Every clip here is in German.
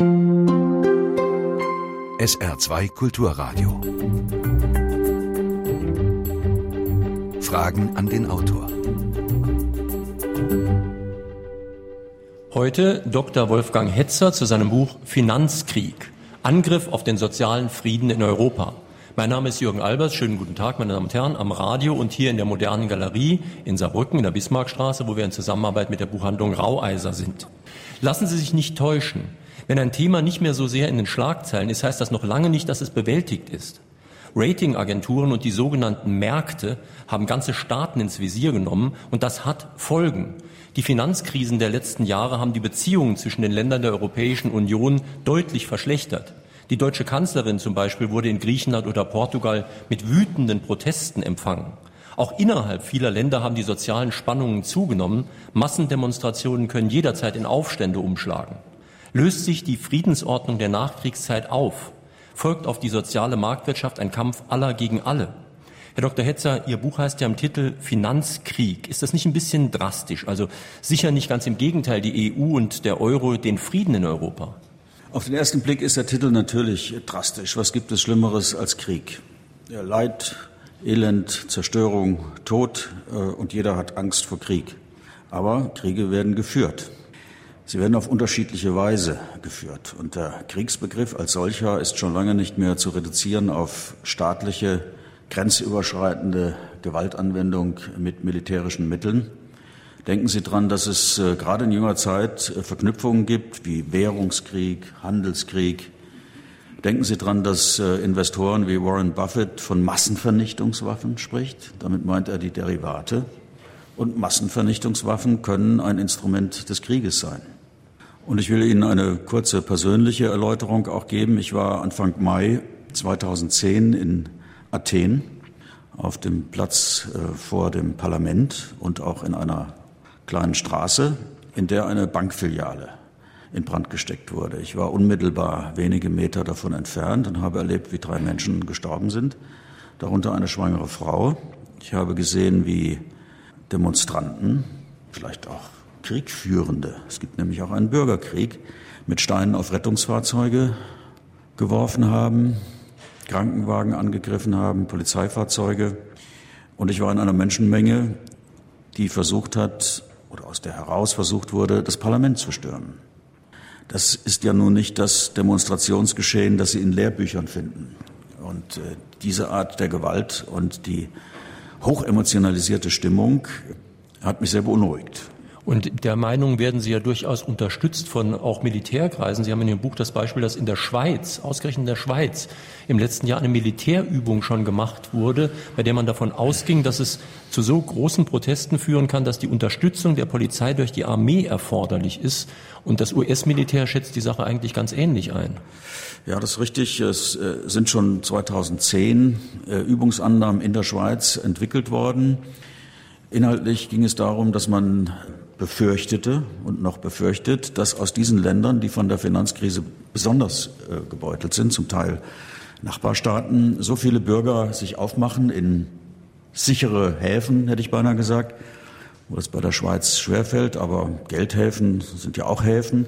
SR2 Kulturradio. Fragen an den Autor. Heute Dr. Wolfgang Hetzer zu seinem Buch Finanzkrieg. Angriff auf den sozialen Frieden in Europa. Mein Name ist Jürgen Albers. Schönen guten Tag, meine Damen und Herren, am Radio und hier in der modernen Galerie in Saarbrücken in der Bismarckstraße, wo wir in Zusammenarbeit mit der Buchhandlung Raueiser sind. Lassen Sie sich nicht täuschen. Wenn ein Thema nicht mehr so sehr in den Schlagzeilen ist, heißt das noch lange nicht, dass es bewältigt ist. Ratingagenturen und die sogenannten Märkte haben ganze Staaten ins Visier genommen und das hat Folgen. Die Finanzkrisen der letzten Jahre haben die Beziehungen zwischen den Ländern der Europäischen Union deutlich verschlechtert. Die deutsche Kanzlerin zum Beispiel wurde in Griechenland oder Portugal mit wütenden Protesten empfangen. Auch innerhalb vieler Länder haben die sozialen Spannungen zugenommen. Massendemonstrationen können jederzeit in Aufstände umschlagen. Löst sich die Friedensordnung der Nachkriegszeit auf, folgt auf die soziale Marktwirtschaft ein Kampf aller gegen alle. Herr Dr. Hetzer, Ihr Buch heißt ja im Titel Finanzkrieg. Ist das nicht ein bisschen drastisch? Also sicher nicht ganz im Gegenteil, die EU und der Euro den Frieden in Europa. Auf den ersten Blick ist der Titel natürlich drastisch. Was gibt es Schlimmeres als Krieg? Ja, Leid, Elend, Zerstörung, Tod äh, und jeder hat Angst vor Krieg. Aber Kriege werden geführt. Sie werden auf unterschiedliche Weise geführt. Und der Kriegsbegriff als solcher ist schon lange nicht mehr zu reduzieren auf staatliche, grenzüberschreitende Gewaltanwendung mit militärischen Mitteln. Denken Sie daran, dass es äh, gerade in junger Zeit äh, Verknüpfungen gibt wie Währungskrieg, Handelskrieg. Denken Sie daran, dass äh, Investoren wie Warren Buffett von Massenvernichtungswaffen spricht. Damit meint er die Derivate. Und Massenvernichtungswaffen können ein Instrument des Krieges sein. Und ich will Ihnen eine kurze persönliche Erläuterung auch geben. Ich war Anfang Mai 2010 in Athen auf dem Platz vor dem Parlament und auch in einer kleinen Straße, in der eine Bankfiliale in Brand gesteckt wurde. Ich war unmittelbar wenige Meter davon entfernt und habe erlebt, wie drei Menschen gestorben sind, darunter eine schwangere Frau. Ich habe gesehen, wie Demonstranten, vielleicht auch Kriegführende, es gibt nämlich auch einen Bürgerkrieg, mit Steinen auf Rettungsfahrzeuge geworfen haben, Krankenwagen angegriffen haben, Polizeifahrzeuge. Und ich war in einer Menschenmenge, die versucht hat, oder aus der heraus versucht wurde, das Parlament zu stürmen. Das ist ja nun nicht das Demonstrationsgeschehen, das Sie in Lehrbüchern finden. Und äh, diese Art der Gewalt und die hochemotionalisierte Stimmung hat mich sehr beunruhigt. Und der Meinung werden Sie ja durchaus unterstützt von auch Militärkreisen. Sie haben in Ihrem Buch das Beispiel, dass in der Schweiz, ausgerechnet in der Schweiz, im letzten Jahr eine Militärübung schon gemacht wurde, bei der man davon ausging, dass es zu so großen Protesten führen kann, dass die Unterstützung der Polizei durch die Armee erforderlich ist. Und das US-Militär schätzt die Sache eigentlich ganz ähnlich ein. Ja, das ist richtig. Es äh, sind schon 2010 äh, Übungsannahmen in der Schweiz entwickelt worden. Inhaltlich ging es darum, dass man befürchtete und noch befürchtet, dass aus diesen Ländern, die von der Finanzkrise besonders äh, gebeutelt sind, zum Teil Nachbarstaaten, so viele Bürger sich aufmachen in sichere Häfen, hätte ich beinahe gesagt, wo es bei der Schweiz schwerfällt, aber Geldhäfen sind ja auch Häfen,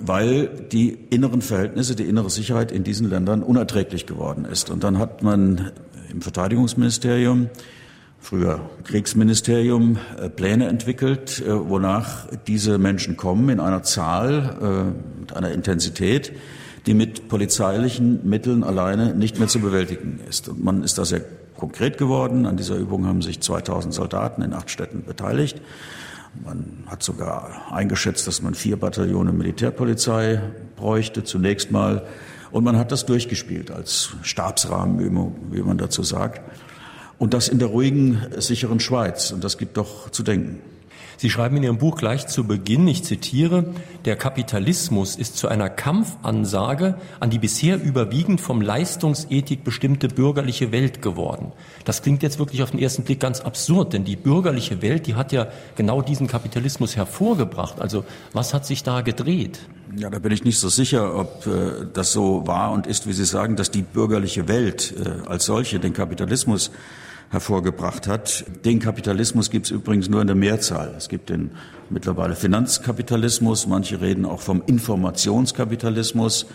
weil die inneren Verhältnisse, die innere Sicherheit in diesen Ländern unerträglich geworden ist. Und dann hat man im Verteidigungsministerium früher Kriegsministerium äh, Pläne entwickelt, äh, wonach diese Menschen kommen in einer Zahl, äh, mit einer Intensität, die mit polizeilichen Mitteln alleine nicht mehr zu bewältigen ist. Und man ist da sehr konkret geworden. An dieser Übung haben sich 2000 Soldaten in acht Städten beteiligt. Man hat sogar eingeschätzt, dass man vier Bataillone Militärpolizei bräuchte, zunächst mal. Und man hat das durchgespielt als Stabsrahmenübung, wie man dazu sagt. Und das in der ruhigen, sicheren Schweiz. Und das gibt doch zu denken. Sie schreiben in Ihrem Buch gleich zu Beginn, ich zitiere, der Kapitalismus ist zu einer Kampfansage an die bisher überwiegend vom Leistungsethik bestimmte bürgerliche Welt geworden. Das klingt jetzt wirklich auf den ersten Blick ganz absurd, denn die bürgerliche Welt, die hat ja genau diesen Kapitalismus hervorgebracht. Also was hat sich da gedreht? Ja, da bin ich nicht so sicher, ob äh, das so war und ist, wie Sie sagen, dass die bürgerliche Welt äh, als solche den Kapitalismus hervorgebracht hat. Den Kapitalismus gibt es übrigens nur in der Mehrzahl. Es gibt den mittlerweile Finanzkapitalismus, manche reden auch vom Informationskapitalismus.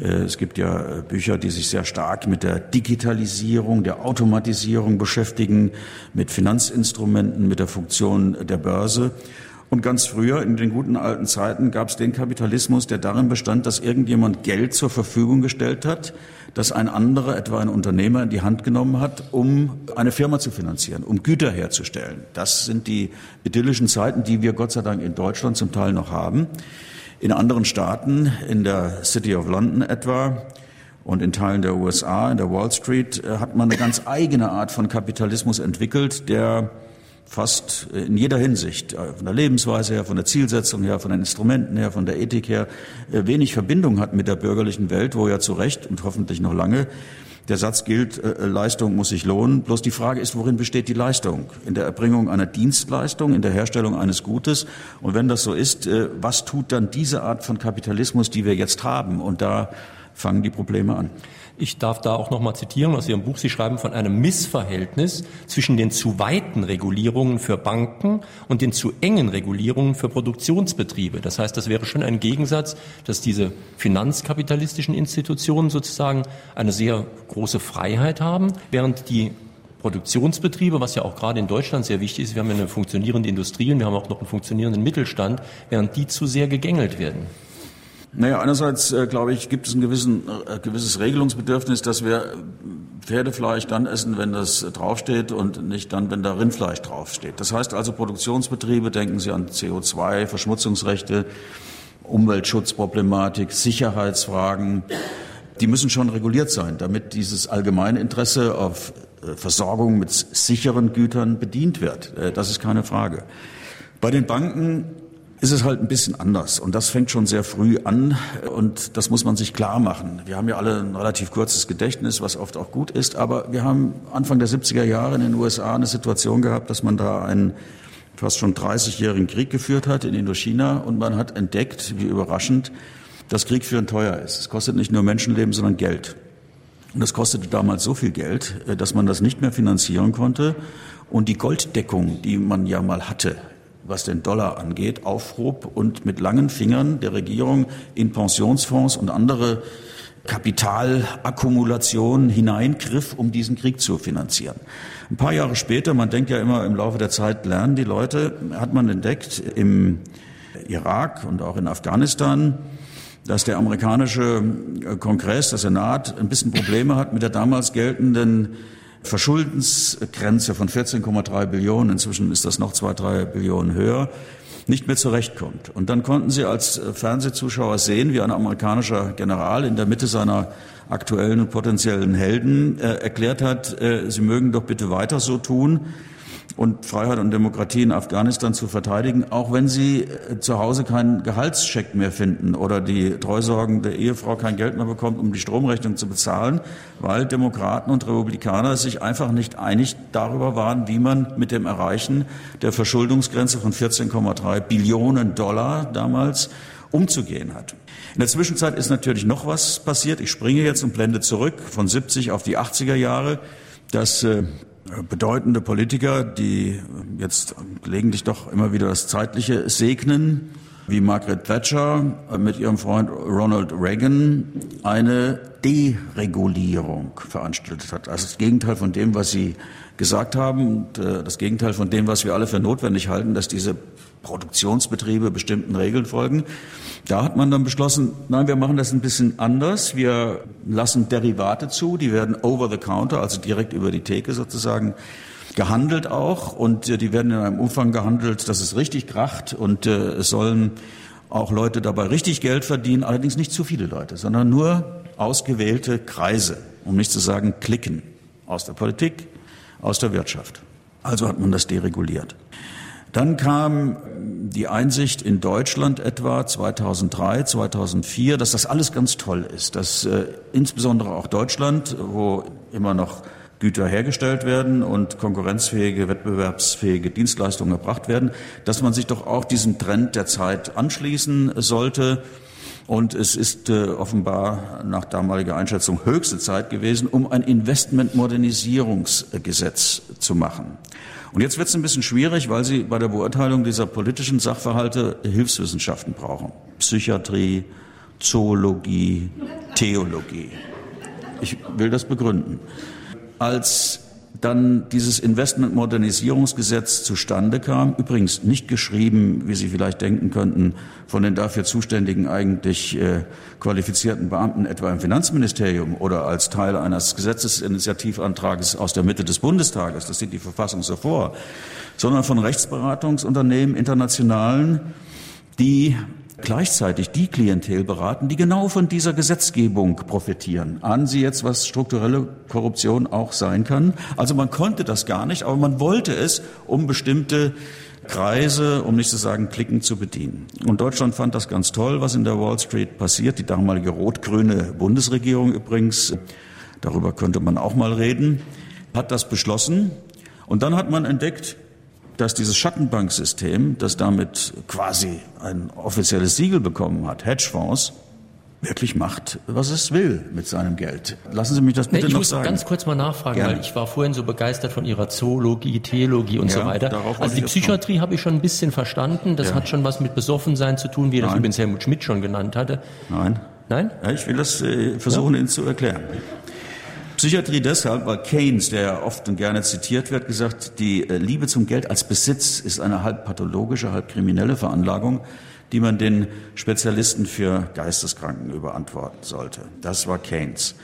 Äh, es gibt ja Bücher, die sich sehr stark mit der Digitalisierung, der Automatisierung beschäftigen, mit Finanzinstrumenten, mit der Funktion der Börse. Und ganz früher, in den guten alten Zeiten, gab es den Kapitalismus, der darin bestand, dass irgendjemand Geld zur Verfügung gestellt hat, das ein anderer, etwa ein Unternehmer, in die Hand genommen hat, um eine Firma zu finanzieren, um Güter herzustellen. Das sind die idyllischen Zeiten, die wir Gott sei Dank in Deutschland zum Teil noch haben. In anderen Staaten, in der City of London etwa, und in Teilen der USA, in der Wall Street, äh, hat man eine ganz eigene Art von Kapitalismus entwickelt, der fast in jeder Hinsicht, äh, von der Lebensweise her, von der Zielsetzung her, von den Instrumenten her, von der Ethik her, äh, wenig Verbindung hat mit der bürgerlichen Welt, wo ja zu Recht und hoffentlich noch lange der Satz gilt, äh, Leistung muss sich lohnen. Bloß die Frage ist, worin besteht die Leistung? In der Erbringung einer Dienstleistung, in der Herstellung eines Gutes. Und wenn das so ist, was tut dann diese Art von Kapitalismus, die wir jetzt haben? Und da fangen die Probleme an. Ich darf da auch noch mal zitieren aus Ihrem Buch. Sie schreiben von einem Missverhältnis zwischen den zu weiten Regulierungen für Banken und den zu engen Regulierungen für Produktionsbetriebe. Das heißt, das wäre schon ein Gegensatz, dass diese finanzkapitalistischen Institutionen sozusagen eine sehr große Freiheit haben, während die Produktionsbetriebe, was ja auch gerade in Deutschland sehr wichtig ist, wir haben ja eine funktionierende Industrie und wir haben auch noch einen funktionierenden Mittelstand, während die zu sehr gegängelt werden. Naja, einerseits, äh, glaube ich, gibt es ein gewissen, äh, gewisses Regelungsbedürfnis, dass wir Pferdefleisch dann essen, wenn das draufsteht und nicht dann, wenn da Rindfleisch draufsteht. Das heißt also Produktionsbetriebe, denken Sie an CO2, Verschmutzungsrechte, Umweltschutzproblematik, Sicherheitsfragen, die müssen schon reguliert sein, damit dieses allgemeine Interesse auf äh, Versorgung mit sicheren Gütern bedient wird. Äh, das ist keine Frage. Bei den Banken ist es halt ein bisschen anders. Und das fängt schon sehr früh an. Und das muss man sich klar machen. Wir haben ja alle ein relativ kurzes Gedächtnis, was oft auch gut ist. Aber wir haben Anfang der 70er Jahre in den USA eine Situation gehabt, dass man da einen fast schon 30-jährigen Krieg geführt hat in Indochina. Und man hat entdeckt, wie überraschend, dass Krieg führen teuer ist. Es kostet nicht nur Menschenleben, sondern Geld. Und das kostete damals so viel Geld, dass man das nicht mehr finanzieren konnte. Und die Golddeckung, die man ja mal hatte was den Dollar angeht, aufhob und mit langen Fingern der Regierung in Pensionsfonds und andere Kapitalakkumulationen hineingriff, um diesen Krieg zu finanzieren. Ein paar Jahre später, man denkt ja immer im Laufe der Zeit lernen die Leute, hat man entdeckt im Irak und auch in Afghanistan, dass der amerikanische Kongress, der Senat, ein bisschen Probleme hat mit der damals geltenden Verschuldensgrenze von 14,3 Billionen, inzwischen ist das noch zwei, drei Billionen höher, nicht mehr zurechtkommt. Und dann konnten Sie als Fernsehzuschauer sehen, wie ein amerikanischer General in der Mitte seiner aktuellen und potenziellen Helden äh, erklärt hat, äh, Sie mögen doch bitte weiter so tun, und Freiheit und Demokratie in Afghanistan zu verteidigen, auch wenn sie äh, zu Hause keinen Gehaltscheck mehr finden oder die treusorgende Ehefrau kein Geld mehr bekommt, um die Stromrechnung zu bezahlen, weil Demokraten und Republikaner sich einfach nicht einig darüber waren, wie man mit dem Erreichen der Verschuldungsgrenze von 14,3 Billionen Dollar damals umzugehen hat. In der Zwischenzeit ist natürlich noch was passiert. Ich springe jetzt und blende zurück von 70 auf die 80er Jahre. Das äh, bedeutende Politiker, die jetzt gelegentlich doch immer wieder das Zeitliche segnen, wie Margaret Thatcher mit ihrem Freund Ronald Reagan eine Deregulierung veranstaltet hat. Also das Gegenteil von dem, was Sie gesagt haben äh, das Gegenteil von dem, was wir alle für notwendig halten, dass diese Produktionsbetriebe bestimmten Regeln folgen. Da hat man dann beschlossen, nein, wir machen das ein bisschen anders. Wir lassen Derivate zu, die werden over the counter, also direkt über die Theke sozusagen gehandelt auch und äh, die werden in einem Umfang gehandelt, dass es richtig kracht und äh, es sollen auch Leute dabei richtig Geld verdienen, allerdings nicht zu viele Leute, sondern nur ausgewählte Kreise, um nicht zu sagen Klicken aus der Politik, aus der Wirtschaft. Also hat man das dereguliert. Dann kam die Einsicht in Deutschland etwa 2003, 2004, dass das alles ganz toll ist, dass äh, insbesondere auch Deutschland, wo immer noch Güter hergestellt werden und konkurrenzfähige, wettbewerbsfähige Dienstleistungen erbracht werden, dass man sich doch auch diesem Trend der Zeit anschließen sollte Und es ist äh, offenbar nach damaliger Einschätzung höchste Zeit gewesen, um ein Investmentmodernisierungsgesetz zu machen. Und jetzt wird es ein bisschen schwierig, weil Sie bei der Beurteilung dieser politischen Sachverhalte Hilfswissenschaften brauchen. Psychiatrie, Zoologie, Theologie. Ich will das begründen. Als dann dieses Investmentmodernisierungsgesetz zustande kam, übrigens nicht geschrieben, wie Sie vielleicht denken könnten, von den dafür zuständigen eigentlich äh, qualifizierten Beamten etwa im Finanzministerium oder als Teil eines Gesetzesinitiativantrages aus der Mitte des Bundestages, das sieht die Verfassung so vor, sondern von Rechtsberatungsunternehmen internationalen, die gleichzeitig die Klientel beraten, die genau von dieser Gesetzgebung profitieren. Ahnen Sie jetzt, was strukturelle Korruption auch sein kann? Also man konnte das gar nicht, aber man wollte es, um bestimmte Kreise, um nicht zu sagen Klicken zu bedienen. Und Deutschland fand das ganz toll, was in der Wall Street passiert. Die damalige rot-grüne Bundesregierung übrigens, darüber könnte man auch mal reden, hat das beschlossen. Und dann hat man entdeckt, dass dieses Schattenbanksystem, das damit quasi ein offizielles Siegel bekommen hat, Hedgefonds, wirklich macht, was es will mit seinem Geld. Lassen Sie mich das bitte ich noch muss sagen. ganz kurz mal nachfragen, Gerne. weil ich war vorhin so begeistert von Ihrer Zoologie, Theologie und Ja, so weiter. Also die ich Psychiatrie habe ich schon ein bisschen verstanden. Das Ja. hat schon was mit Besoffensein zu tun, wie das Nein. übrigens Helmut Schmidt schon genannt hatte. Nein, Nein? ja, ich will das äh, versuchen, Ihnen zu erklären. Psychiatrie deshalb, weil Keynes, der ja oft und gerne zitiert wird, gesagt, die äh, Liebe zum Geld als Besitz ist eine halb pathologische, halb kriminelle Veranlagung, die man den Spezialisten für Geisteskranken überantworten sollte. Das war Keynes.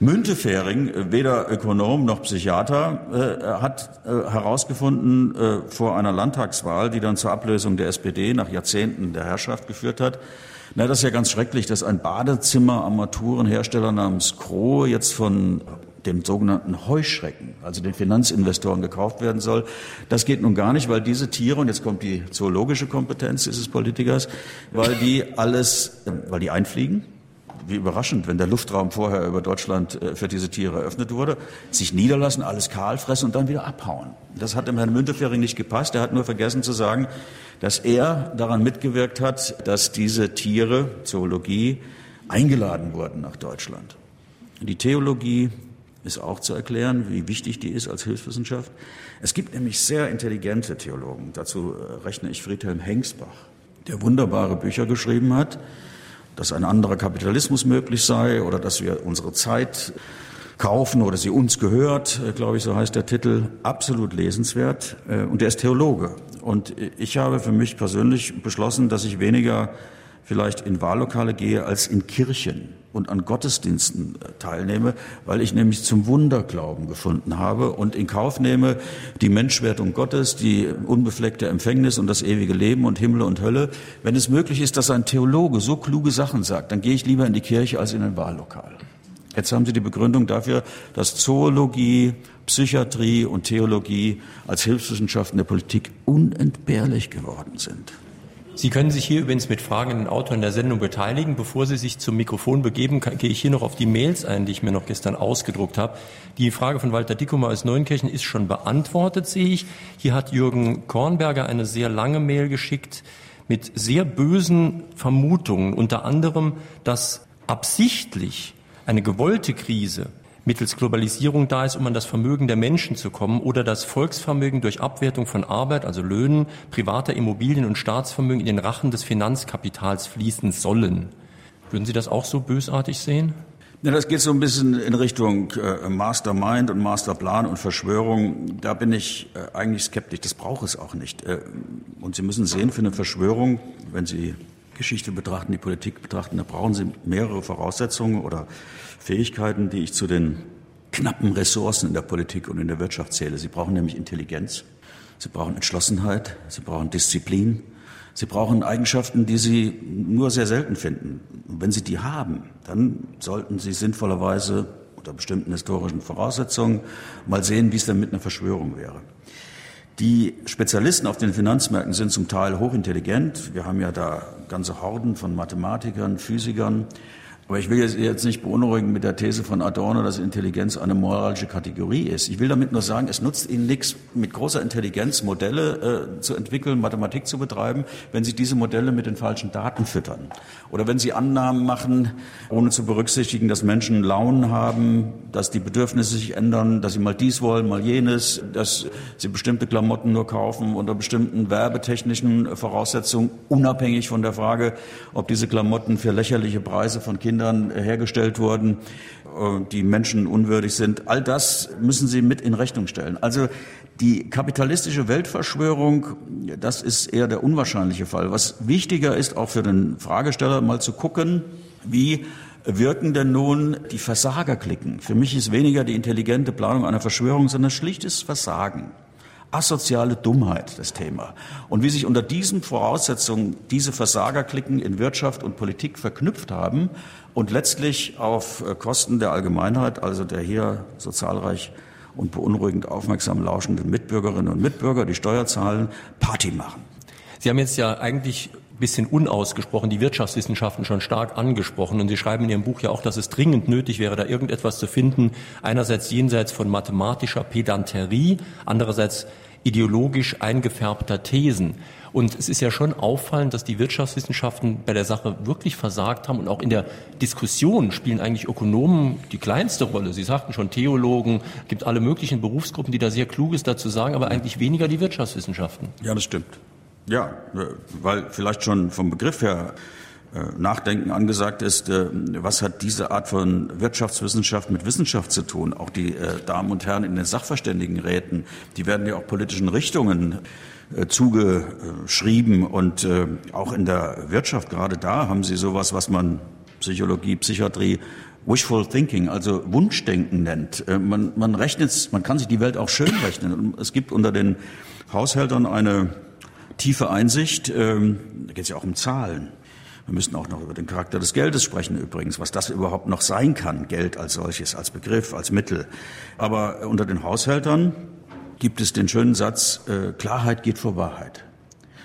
Müntefering, äh, weder Ökonom noch Psychiater, äh, hat äh, herausgefunden äh, vor einer Landtagswahl, die dann zur Ablösung der SPD nach Jahrzehnten der Herrschaft geführt hat, na, das ist ja ganz schrecklich, dass ein Badezimmer-Armaturenhersteller namens Kroh jetzt von dem sogenannten Heuschrecken, also den Finanzinvestoren gekauft werden soll. Das geht nun gar nicht, weil diese Tiere, und jetzt kommt die zoologische Kompetenz dieses Politikers, weil die alles, äh, weil die einfliegen, wie überraschend, wenn der Luftraum vorher über Deutschland äh, für diese Tiere eröffnet wurde, sich niederlassen, alles kahl fressen und dann wieder abhauen. Das hat dem Herrn Müntefering nicht gepasst. Er hat nur vergessen zu sagen, dass er daran mitgewirkt hat, dass diese Tiere, Zoologie, eingeladen wurden nach Deutschland. Die Theologie ist auch zu erklären, wie wichtig die ist als Hilfswissenschaft. Es gibt nämlich sehr intelligente Theologen. Dazu äh, rechne ich Friedhelm Hengsbach, der wunderbare Bücher geschrieben hat dass ein anderer Kapitalismus möglich sei oder dass wir unsere Zeit kaufen oder sie uns gehört, äh, glaube ich, so heißt der Titel, absolut lesenswert. Äh, Und er ist Theologe. Und ich habe für mich persönlich beschlossen, dass ich weniger vielleicht in Wahllokale gehe als in Kirchen und an Gottesdiensten äh, teilnehme, weil ich nämlich zum Wunderglauben gefunden habe und in Kauf nehme die Menschwertung Gottes, die unbefleckte Empfängnis und das ewige Leben und Himmel und Hölle. Wenn es möglich ist, dass ein Theologe so kluge Sachen sagt, dann gehe ich lieber in die Kirche als in ein Wahllokal. Jetzt haben Sie die Begründung dafür, dass Zoologie, Psychiatrie und Theologie als Hilfswissenschaften der Politik unentbehrlich geworden sind. Sie können sich hier übrigens mit Fragen in den Autoren der Sendung beteiligen. Bevor Sie sich zum Mikrofon begeben, kann, gehe ich hier noch auf die Mails ein, die ich mir noch gestern ausgedruckt habe. Die Frage von Walter Dickummer aus Neunkirchen ist schon beantwortet, sehe ich. Hier hat Jürgen Kornberger eine sehr lange Mail geschickt mit sehr bösen Vermutungen, unter anderem, dass absichtlich eine gewollte Krise mittels Globalisierung da ist, um an das Vermögen der Menschen zu kommen oder das Volksvermögen durch Abwertung von Arbeit, also Löhnen, privater Immobilien und Staatsvermögen in den Rachen des Finanzkapitals fließen sollen. Würden Sie das auch so bösartig sehen? Ja, das geht so ein bisschen in Richtung äh, Mastermind und Masterplan und Verschwörung. Da bin ich äh, eigentlich skeptisch. Das braucht es auch nicht. Äh, und Sie müssen sehen, für eine Verschwörung, wenn Sie Geschichte betrachten, die Politik betrachten, da brauchen Sie mehrere Voraussetzungen oder Fähigkeiten, die ich zu den knappen Ressourcen in der Politik und in der Wirtschaft zähle. Sie brauchen nämlich Intelligenz, Sie brauchen Entschlossenheit, Sie brauchen Disziplin, Sie brauchen Eigenschaften, die Sie nur sehr selten finden. Und wenn Sie die haben, dann sollten Sie sinnvollerweise unter bestimmten historischen Voraussetzungen mal sehen, wie es denn mit einer Verschwörung wäre. Die Spezialisten auf den Finanzmärkten sind zum Teil hochintelligent. Wir haben ja da ganze Horden von Mathematikern, Physikern. Aber ich will jetzt nicht beunruhigen mit der These von Adorno, dass Intelligenz eine moralische Kategorie ist. Ich will damit nur sagen, es nutzt Ihnen nichts, mit großer Intelligenz Modelle äh, zu entwickeln, Mathematik zu betreiben, wenn Sie diese Modelle mit den falschen Daten füttern. Oder wenn Sie Annahmen machen, ohne zu berücksichtigen, dass Menschen Launen haben, dass die Bedürfnisse sich ändern, dass sie mal dies wollen, mal jenes, dass sie bestimmte Klamotten nur kaufen unter bestimmten werbetechnischen Voraussetzungen, unabhängig von der Frage, ob diese Klamotten für lächerliche Preise von Kindern Kindern hergestellt wurden, äh, die Menschen unwürdig sind. All das müssen Sie mit in Rechnung stellen. Also die kapitalistische Weltverschwörung, das ist eher der unwahrscheinliche Fall. Was wichtiger ist, auch für den Fragesteller mal zu gucken, wie wirken denn nun die Versagerklicken? Für mich ist weniger die intelligente Planung einer Verschwörung, sondern schlichtes Versagen asoziale Dummheit das Thema. Und wie sich unter diesen Voraussetzungen diese Versagerklicken in Wirtschaft und Politik verknüpft haben und letztlich auf äh, Kosten der Allgemeinheit, also der hier so zahlreich und beunruhigend aufmerksam lauschenden Mitbürgerinnen und Mitbürger, die Steuer zahlen, Party machen. Sie haben jetzt ja eigentlich bisschen unausgesprochen die Wirtschaftswissenschaften schon stark angesprochen. Und Sie schreiben in Ihrem Buch ja auch, dass es dringend nötig wäre, da irgendetwas zu finden, einerseits jenseits von mathematischer Pedanterie, andererseits ideologisch eingefärbter Thesen. Und es ist ja schon auffallend, dass die Wirtschaftswissenschaften bei der Sache wirklich versagt haben und auch in der Diskussion spielen eigentlich Ökonomen die kleinste Rolle. Sie sagten schon Theologen, gibt alle möglichen Berufsgruppen, die da sehr Kluges dazu sagen, aber eigentlich weniger die Wirtschaftswissenschaften. Ja, das stimmt. Ja, weil vielleicht schon vom Begriff her Nachdenken angesagt ist, äh, was hat diese Art von Wirtschaftswissenschaft mit Wissenschaft zu tun? Auch die Damen und Herren in den Sachverständigenräten, die werden ja auch politischen Richtungen zugeschrieben und auch in der Wirtschaft, gerade da haben sie sowas, was man Psychologie, Psychiatrie Wishful Thinking, also Wunschdenken nennt. Man, man rechnet, man kann sich die Welt auch schön rechnen. Es gibt unter den Haushältern eine tiefe Einsicht. Ähm, da geht es ja auch um Zahlen. Wir müssen auch noch über den Charakter des Geldes sprechen übrigens, was das überhaupt noch sein kann, Geld als solches, als Begriff, als Mittel. Aber unter den Haushältern gibt es den schönen Satz, äh, Klarheit geht vor Wahrheit.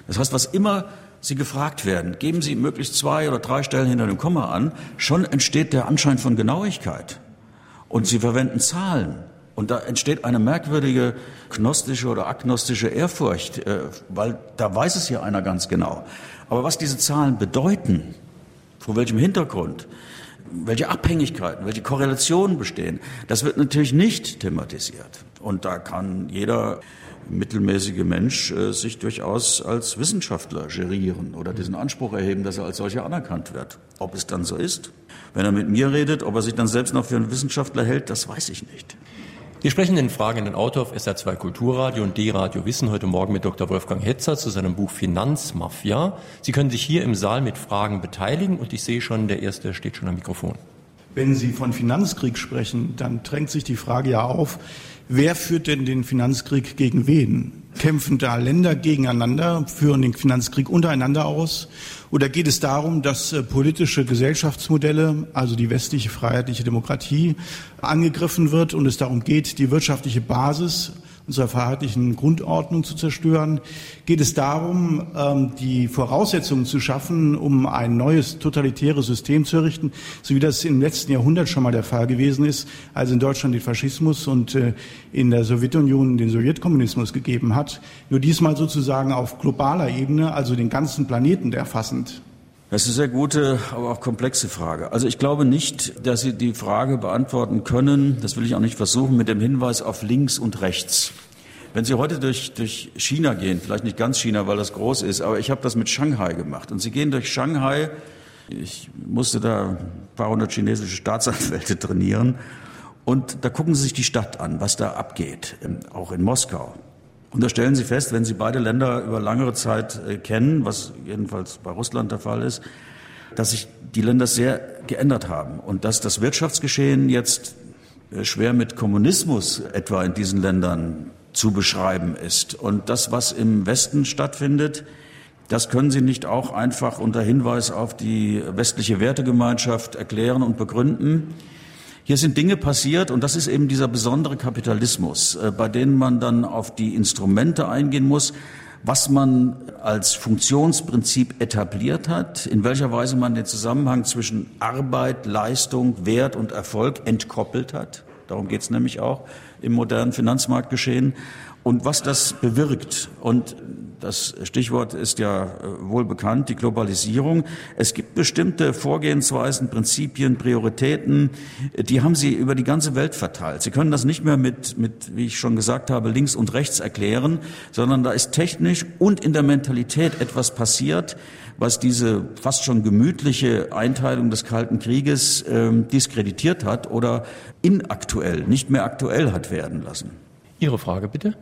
Das heißt, was immer Sie gefragt werden, geben Sie möglichst zwei oder drei Stellen hinter dem Komma an, schon entsteht der Anschein von Genauigkeit. Und Sie verwenden Zahlen. Und da entsteht eine merkwürdige gnostische oder agnostische Ehrfurcht, äh, weil da weiß es ja einer ganz genau. Aber was diese Zahlen bedeuten, vor welchem Hintergrund, welche Abhängigkeiten, welche Korrelationen bestehen, das wird natürlich nicht thematisiert. Und da kann jeder mittelmäßige Mensch äh, sich durchaus als Wissenschaftler gerieren oder diesen Anspruch erheben, dass er als solcher anerkannt wird. Ob es dann so ist, wenn er mit mir redet, ob er sich dann selbst noch für einen Wissenschaftler hält, das weiß ich nicht. Wir sprechen den fragenden Autor auf SR2 Kulturradio und D-Radio Wissen heute Morgen mit Dr. Wolfgang Hetzer zu seinem Buch Finanzmafia. Sie können sich hier im Saal mit Fragen beteiligen und ich sehe schon, der Erste steht schon am Mikrofon. Wenn Sie von Finanzkrieg sprechen, dann drängt sich die Frage ja auf, wer führt denn den Finanzkrieg gegen wen? Kämpfen da Länder gegeneinander, führen den Finanzkrieg untereinander aus? Oder geht es darum, dass äh, politische Gesellschaftsmodelle, also die westliche freiheitliche Demokratie, angegriffen wird und es darum geht, die wirtschaftliche Basis unserer freiheitlichen Grundordnung zu zerstören, geht es darum, ähm, die Voraussetzungen zu schaffen, um ein neues totalitäres System zu errichten, so wie das im letzten Jahrhundert schon mal der Fall gewesen ist, als in Deutschland den Faschismus und äh, in der Sowjetunion den Sowjetkommunismus gegeben hat. Nur diesmal sozusagen auf globaler Ebene, also den ganzen Planeten erfassend. Das ist eine sehr gute, aber auch komplexe Frage. Also ich glaube nicht, dass Sie die Frage beantworten können, das will ich auch nicht versuchen, mit dem Hinweis auf links und rechts. Wenn Sie heute durch, durch China gehen, vielleicht nicht ganz China, weil das groß ist, aber ich habe das mit Shanghai gemacht. Und Sie gehen durch Shanghai, ich musste da ein paar hundert chinesische Staatsanwälte trainieren, und da gucken Sie sich die Stadt an, was da abgeht, auch in Moskau. Und da stellen Sie fest, wenn Sie beide Länder über langere Zeit äh, kennen, was jedenfalls bei Russland der Fall ist, dass sich die Länder sehr geändert haben und dass das Wirtschaftsgeschehen jetzt äh, schwer mit Kommunismus etwa in diesen Ländern zu beschreiben ist. Und das, was im Westen stattfindet, das können Sie nicht auch einfach unter Hinweis auf die westliche Wertegemeinschaft erklären und begründen. Hier sind Dinge passiert und das ist eben dieser besondere Kapitalismus, äh, bei denen man dann auf die Instrumente eingehen muss. was man als Funktionsprinzip etabliert hat, in welcher Weise man den Zusammenhang zwischen Arbeit, Leistung, Wert und Erfolg entkoppelt hat. Darum geht es nämlich auch im modernen Finanzmarktgeschehen und was das bewirkt. Und das Stichwort ist ja äh, wohl bekannt, die Globalisierung. Es gibt bestimmte Vorgehensweisen, Prinzipien, Prioritäten, die haben Sie über die ganze Welt verteilt. Sie können das nicht mehr mit, mit, wie ich schon gesagt habe, links und rechts erklären, sondern da ist technisch und in der Mentalität etwas passiert, was diese fast schon gemütliche Einteilung des Kalten Krieges äh, diskreditiert hat oder inaktuell, nicht mehr aktuell hat werden lassen. Ihre Frage bitte.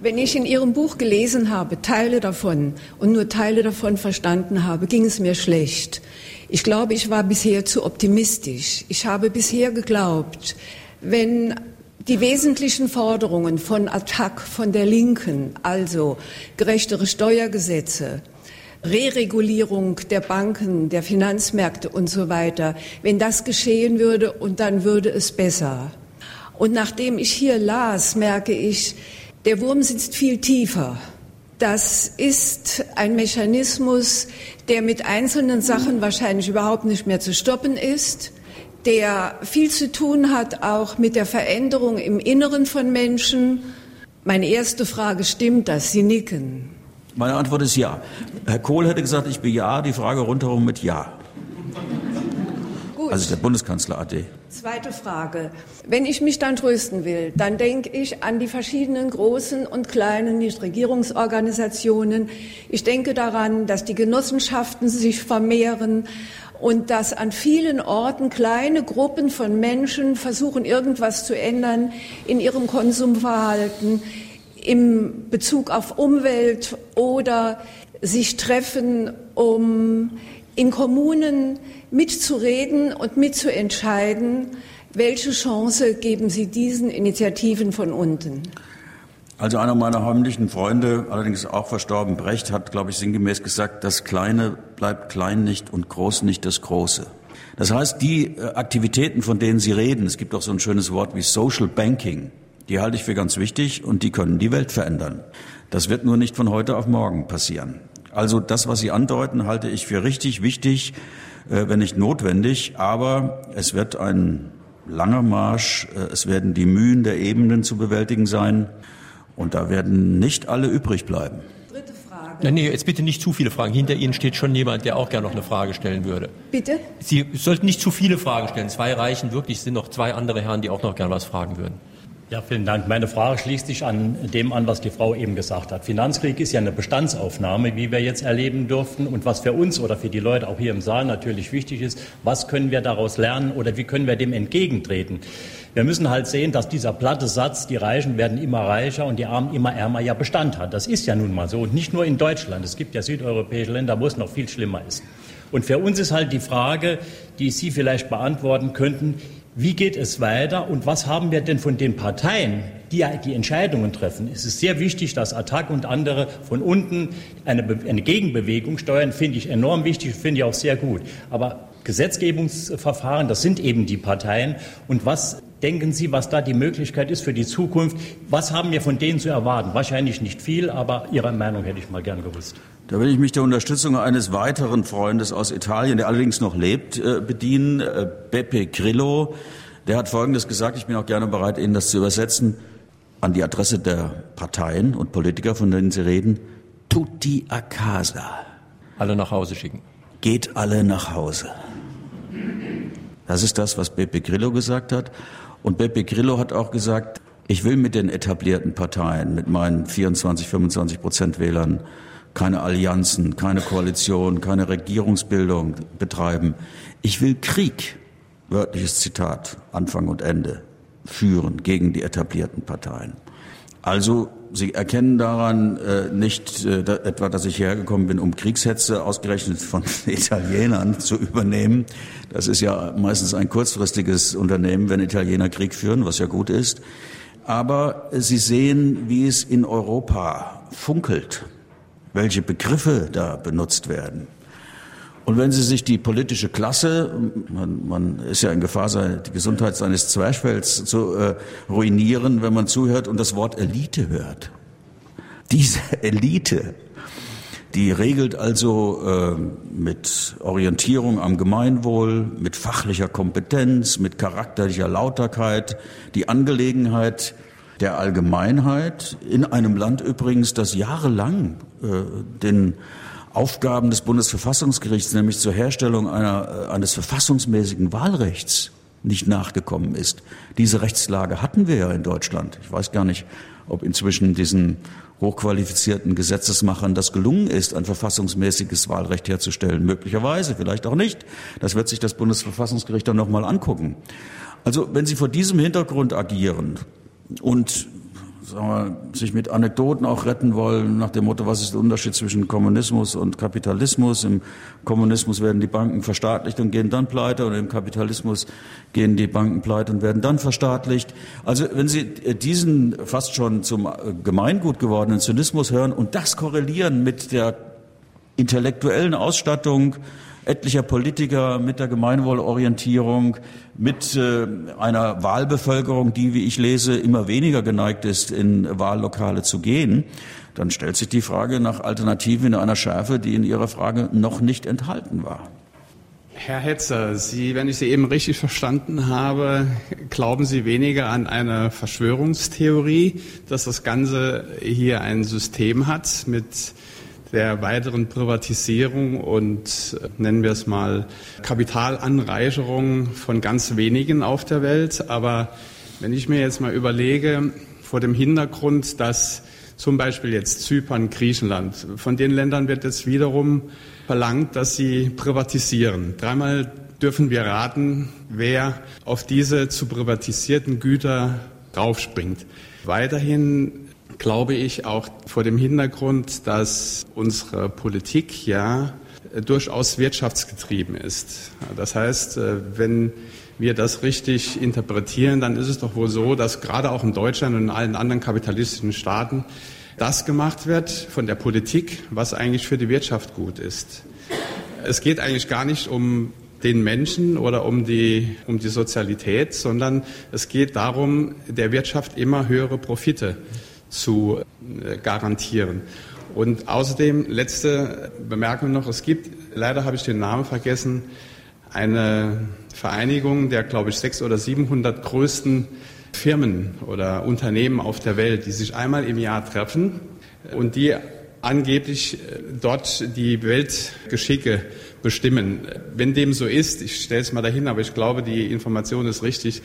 Wenn ich in Ihrem Buch gelesen habe, Teile davon und nur Teile davon verstanden habe, ging es mir schlecht. Ich glaube, ich war bisher zu optimistisch. Ich habe bisher geglaubt, wenn die wesentlichen Forderungen von Attac von der Linken, also gerechtere Steuergesetze, Reregulierung der Banken, der Finanzmärkte und so weiter, wenn das geschehen würde und dann würde es besser. Und nachdem ich hier las, merke ich, der Wurm sitzt viel tiefer. Das ist ein Mechanismus, der mit einzelnen Sachen wahrscheinlich überhaupt nicht mehr zu stoppen ist, der viel zu tun hat auch mit der Veränderung im Inneren von Menschen. Meine erste Frage, stimmt das? Sie nicken. Meine Antwort ist ja. Herr Kohl hätte gesagt, ich bejahe die Frage rundherum mit Ja. Also der Bundeskanzler AD. Zweite Frage. Wenn ich mich dann trösten will, dann denke ich an die verschiedenen großen und kleinen Nichtregierungsorganisationen. Ich denke daran, dass die Genossenschaften sich vermehren und dass an vielen Orten kleine Gruppen von Menschen versuchen, irgendwas zu ändern in ihrem Konsumverhalten, im Bezug auf Umwelt oder sich treffen, um in Kommunen mitzureden und mitzuentscheiden, welche Chance geben Sie diesen Initiativen von unten? Also einer meiner heimlichen Freunde, allerdings auch verstorben, Brecht, hat, glaube ich, sinngemäß gesagt, das Kleine bleibt klein nicht und groß nicht das Große. Das heißt, die äh, Aktivitäten, von denen Sie reden, es gibt auch so ein schönes Wort wie Social Banking, die halte ich für ganz wichtig und die können die Welt verändern. Das wird nur nicht von heute auf morgen passieren. Also das, was Sie andeuten, halte ich für richtig wichtig, äh, wenn nicht notwendig. Aber es wird ein langer Marsch. Äh, es werden die Mühen der Ebenen zu bewältigen sein. Und da werden nicht alle übrig bleiben. Dritte Frage. Nein, nee, jetzt bitte nicht zu viele Fragen. Hinter Ihnen steht schon jemand, der auch gerne noch eine Frage stellen würde. Bitte? Sie sollten nicht zu viele Fragen stellen. Zwei reichen wirklich. Es sind noch zwei andere Herren, die auch noch gerne was fragen würden. Ja, vielen Dank. Meine Frage schließt sich an dem an, was die Frau eben gesagt hat. Finanzkrieg ist ja eine Bestandsaufnahme, wie wir jetzt erleben durften. Und was für uns oder für die Leute auch hier im Saal natürlich wichtig ist, was können wir daraus lernen oder wie können wir dem entgegentreten? Wir müssen halt sehen, dass dieser platte Satz, die Reichen werden immer reicher und die Armen immer ärmer, ja Bestand hat. Das ist ja nun mal so. Und nicht nur in Deutschland. Es gibt ja südeuropäische Länder, wo es noch viel schlimmer ist. Und für uns ist halt die Frage, die Sie vielleicht beantworten könnten, wie geht es weiter und was haben wir denn von den Parteien, die die Entscheidungen treffen? Es ist sehr wichtig, dass Attac und andere von unten eine, eine Gegenbewegung steuern, finde ich enorm wichtig, finde ich auch sehr gut. Aber Gesetzgebungsverfahren, das sind eben die Parteien. Und was denken Sie, was da die Möglichkeit ist für die Zukunft? Was haben wir von denen zu erwarten? Wahrscheinlich nicht viel, aber Ihre Meinung hätte ich mal gern gewusst. Da will ich mich der Unterstützung eines weiteren Freundes aus Italien, der allerdings noch lebt, äh, bedienen, äh, Beppe Grillo. Der hat Folgendes gesagt, ich bin auch gerne bereit, Ihnen das zu übersetzen, an die Adresse der Parteien und Politiker, von denen Sie reden. Tutti a casa. Alle nach Hause schicken. Geht alle nach Hause. Das ist das, was Beppe Grillo gesagt hat. Und Beppe Grillo hat auch gesagt, ich will mit den etablierten Parteien, mit meinen 24, 25 Prozent Wählern keine Allianzen, keine Koalition, keine Regierungsbildung betreiben. Ich will Krieg, wörtliches Zitat, Anfang und Ende, führen gegen die etablierten Parteien. Also Sie erkennen daran äh, nicht äh, da, etwa, dass ich hergekommen bin, um Kriegshetze ausgerechnet von Italienern zu übernehmen. Das ist ja meistens ein kurzfristiges Unternehmen, wenn Italiener Krieg führen, was ja gut ist. Aber Sie sehen, wie es in Europa funkelt welche Begriffe da benutzt werden. Und wenn Sie sich die politische Klasse, man, man ist ja in Gefahr, die Gesundheit seines Zwerchfells zu äh, ruinieren, wenn man zuhört und das Wort Elite hört. diese Elite, die regelt also äh, mit Orientierung am Gemeinwohl, mit fachlicher Kompetenz, mit charakterlicher Lauterkeit die Angelegenheit der Allgemeinheit in einem Land übrigens, das jahrelang äh, den Aufgaben des Bundesverfassungsgerichts, nämlich zur Herstellung einer, äh, eines verfassungsmäßigen Wahlrechts, nicht nachgekommen ist. Diese Rechtslage hatten wir ja in Deutschland. Ich weiß gar nicht, ob inzwischen diesen hochqualifizierten Gesetzesmachern das gelungen ist, ein verfassungsmäßiges Wahlrecht herzustellen. Möglicherweise, vielleicht auch nicht. Das wird sich das Bundesverfassungsgericht dann nochmal angucken. Also wenn Sie vor diesem Hintergrund agieren und sagen wir, sich mit Anekdoten auch retten wollen, nach dem Motto, was ist der Unterschied zwischen Kommunismus und Kapitalismus? Im Kommunismus werden die Banken verstaatlicht und gehen dann pleite und im Kapitalismus gehen die Banken pleite und werden dann verstaatlicht. Also wenn Sie diesen fast schon zum Gemeingut gewordenen Zynismus hören und das korrelieren mit der intellektuellen Ausstattung etlicher Politiker mit der Gemeinwohlorientierung, mit äh, einer Wahlbevölkerung, die, wie ich lese, immer weniger geneigt ist, in Wahllokale zu gehen, dann stellt sich die Frage nach Alternativen in einer Schärfe, die in Ihrer Frage noch nicht enthalten war. Herr Hetzer, Sie, wenn ich Sie eben richtig verstanden habe, glauben Sie weniger an eine Verschwörungstheorie, dass das Ganze hier ein System hat mit der weiteren Privatisierung und äh, nennen wir es mal Kapitalanreicherung von ganz wenigen auf der Welt. Aber wenn ich mir jetzt mal überlege, vor dem Hintergrund, dass zum Beispiel jetzt Zypern, Griechenland, von den Ländern wird jetzt wiederum verlangt, dass sie privatisieren. Dreimal dürfen wir raten, wer auf diese zu privatisierten Güter draufspringt. Weiterhin glaube ich, auch vor dem Hintergrund, dass unsere Politik ja durchaus wirtschaftsgetrieben ist. Das heißt, äh, wenn wir das richtig interpretieren, dann ist es doch wohl so, dass gerade auch in Deutschland und in allen anderen kapitalistischen Staaten das gemacht wird von der Politik, was eigentlich für die Wirtschaft gut ist. Es geht eigentlich gar nicht um den Menschen oder um die, um die Sozialität, sondern es geht darum, der Wirtschaft immer höhere Profite zu äh, garantieren. Und außerdem, letzte Bemerkung noch, es gibt, leider habe ich den Namen vergessen, eine Vereinigung der, glaube ich, sechs oder 700 größten Firmen oder Unternehmen auf der Welt, die sich einmal im Jahr treffen und die angeblich äh, dort die Weltgeschicke bestimmen. Wenn dem so ist, ich stelle es mal dahin, aber ich glaube, die Information ist richtig,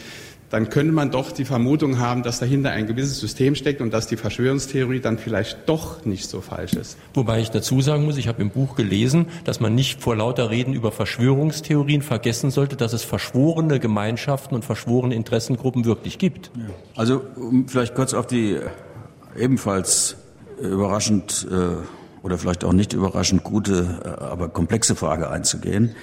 dann könnte man doch die Vermutung haben, dass dahinter ein gewisses System steckt und dass die Verschwörungstheorie dann vielleicht doch nicht so falsch ist. Wobei ich dazu sagen muss, ich habe im Buch gelesen, dass man nicht vor lauter Reden über Verschwörungstheorien vergessen sollte, dass es verschworene Gemeinschaften und verschworene Interessengruppen wirklich gibt. Also um vielleicht kurz auf die ebenfalls überraschend äh, oder vielleicht auch nicht überraschend gute, äh, aber komplexe Frage einzugehen.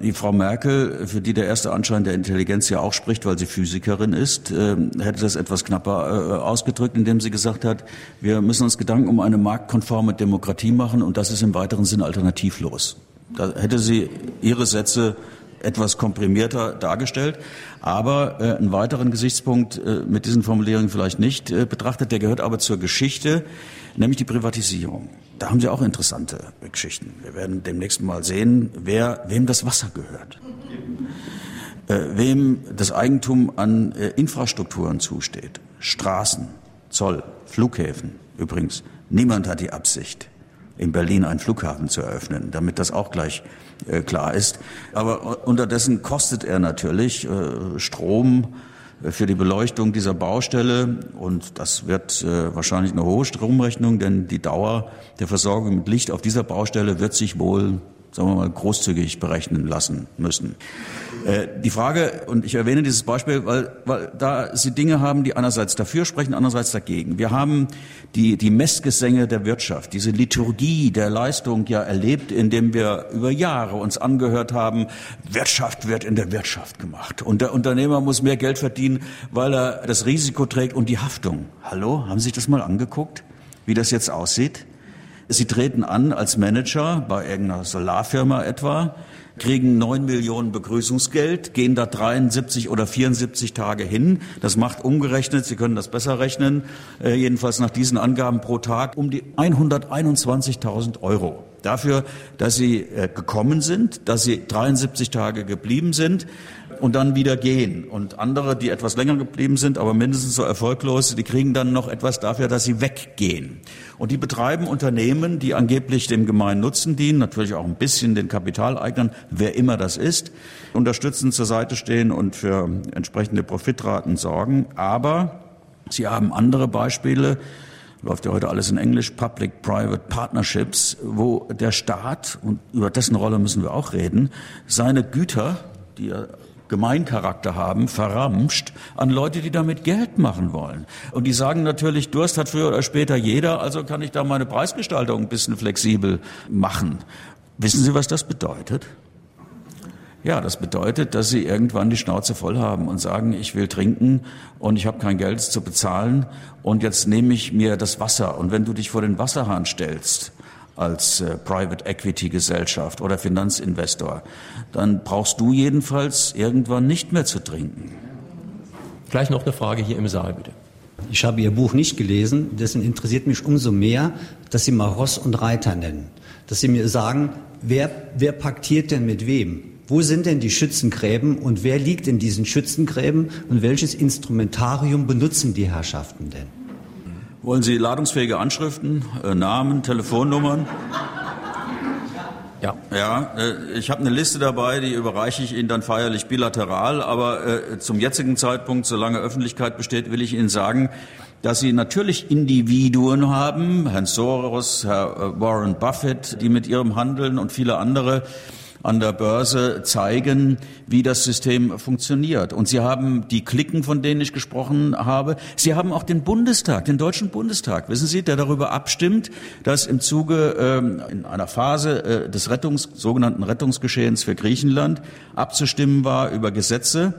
Die Frau Merkel, für die der erste Anschein der Intelligenz ja auch spricht, weil sie Physikerin ist, äh, hätte das etwas knapper äh, ausgedrückt, indem sie gesagt hat, wir müssen uns Gedanken um eine marktkonforme Demokratie machen und das ist im weiteren Sinn alternativlos. Da hätte sie ihre Sätze etwas komprimierter dargestellt. Aber äh, einen weiteren Gesichtspunkt äh, mit diesen Formulierungen vielleicht nicht äh, betrachtet, der gehört aber zur Geschichte, nämlich die Privatisierung. Da haben Sie auch interessante Geschichten. Wir werden demnächst mal sehen, wer, wem das Wasser gehört, äh, wem das Eigentum an äh, Infrastrukturen zusteht, Straßen, Zoll, Flughäfen. Übrigens, niemand hat die Absicht, in Berlin einen Flughafen zu eröffnen, damit das auch gleich äh, klar ist. Aber unterdessen kostet er natürlich äh, Strom, für die Beleuchtung dieser Baustelle. Und das wird äh, wahrscheinlich eine hohe Stromrechnung, denn die Dauer der Versorgung mit Licht auf dieser Baustelle wird sich wohl sagen wir mal, großzügig berechnen lassen müssen. Äh, die Frage, und ich erwähne dieses Beispiel, weil, weil da Sie Dinge haben, die einerseits dafür sprechen, andererseits dagegen. Wir haben die, die Messgesänge der Wirtschaft, diese Liturgie der Leistung ja erlebt, indem wir über Jahre uns angehört haben, Wirtschaft wird in der Wirtschaft gemacht. Und der Unternehmer muss mehr Geld verdienen, weil er das Risiko trägt und die Haftung. Hallo, haben Sie sich das mal angeguckt, wie das jetzt aussieht? Sie treten an als Manager bei irgendeiner Solarfirma etwa, kriegen neun Millionen Begrüßungsgeld, gehen da 73 oder 74 Tage hin. Das macht umgerechnet, Sie können das besser rechnen, äh, jedenfalls nach diesen Angaben pro Tag, um die 121.000 Euro. Dafür, dass Sie äh, gekommen sind, dass Sie 73 Tage geblieben sind und dann wieder gehen. Und andere, die etwas länger geblieben sind, aber mindestens so erfolglos, die kriegen dann noch etwas dafür, dass sie weggehen. Und die betreiben Unternehmen, die angeblich dem gemeinen Nutzen dienen, natürlich auch ein bisschen den Kapitaleignern, wer immer das ist, unterstützen, zur Seite stehen und für entsprechende Profitraten sorgen. Aber sie haben andere Beispiele, läuft ja heute alles in Englisch, Public-Private Partnerships, wo der Staat, und über dessen Rolle müssen wir auch reden, seine Güter, die er Gemeincharakter haben, verramscht an Leute, die damit Geld machen wollen. Und die sagen natürlich, Durst hat früher oder später jeder, also kann ich da meine Preisgestaltung ein bisschen flexibel machen. Wissen Sie, was das bedeutet? Ja, das bedeutet, dass sie irgendwann die Schnauze voll haben und sagen, ich will trinken und ich habe kein Geld zu bezahlen und jetzt nehme ich mir das Wasser. Und wenn du dich vor den Wasserhahn stellst, als äh, Private Equity Gesellschaft oder Finanzinvestor, dann brauchst du jedenfalls irgendwann nicht mehr zu trinken. Gleich noch eine Frage hier im Saal, bitte. Ich habe Ihr Buch nicht gelesen, dessen interessiert mich umso mehr, dass Sie mal Ross und Reiter nennen. Dass Sie mir sagen, wer, wer paktiert denn mit wem? Wo sind denn die Schützengräben und wer liegt in diesen Schützengräben und welches Instrumentarium benutzen die Herrschaften denn? Wollen Sie ladungsfähige Anschriften, äh, Namen, Telefonnummern? Ja. Ja, äh, ich habe eine Liste dabei, die überreiche ich Ihnen dann feierlich bilateral. Aber äh, zum jetzigen Zeitpunkt, solange Öffentlichkeit besteht, will ich Ihnen sagen, dass Sie natürlich Individuen haben, Herrn Soros, Herr äh, Warren Buffett, die mit ihrem Handeln und viele andere an der Börse zeigen, wie das System funktioniert. Und Sie haben die Klicken, von denen ich gesprochen habe. Sie haben auch den Bundestag, den Deutschen Bundestag, wissen Sie, der darüber abstimmt, dass im Zuge ähm, in einer Phase äh, des Rettungs, sogenannten Rettungsgeschehens für Griechenland abzustimmen war über Gesetze,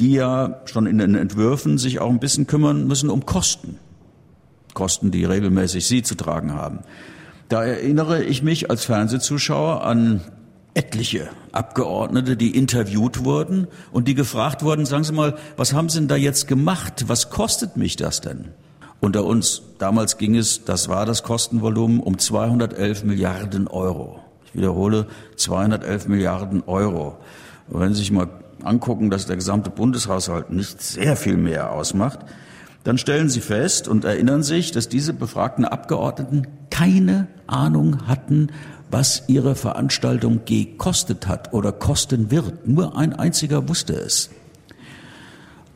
die ja schon in den Entwürfen sich auch ein bisschen kümmern müssen um Kosten. Kosten, die regelmäßig Sie zu tragen haben. Da erinnere ich mich als Fernsehzuschauer an etliche Abgeordnete, die interviewt wurden und die gefragt wurden, sagen Sie mal, was haben Sie denn da jetzt gemacht? Was kostet mich das denn? Unter uns, damals ging es, das war das Kostenvolumen, um 211 Milliarden Euro. Ich wiederhole, 211 Milliarden Euro. Und wenn Sie sich mal angucken, dass der gesamte Bundeshaushalt nicht sehr viel mehr ausmacht, dann stellen Sie fest und erinnern sich, dass diese befragten Abgeordneten keine Ahnung hatten, was ihre Veranstaltung gekostet hat oder kosten wird. Nur ein einziger wusste es.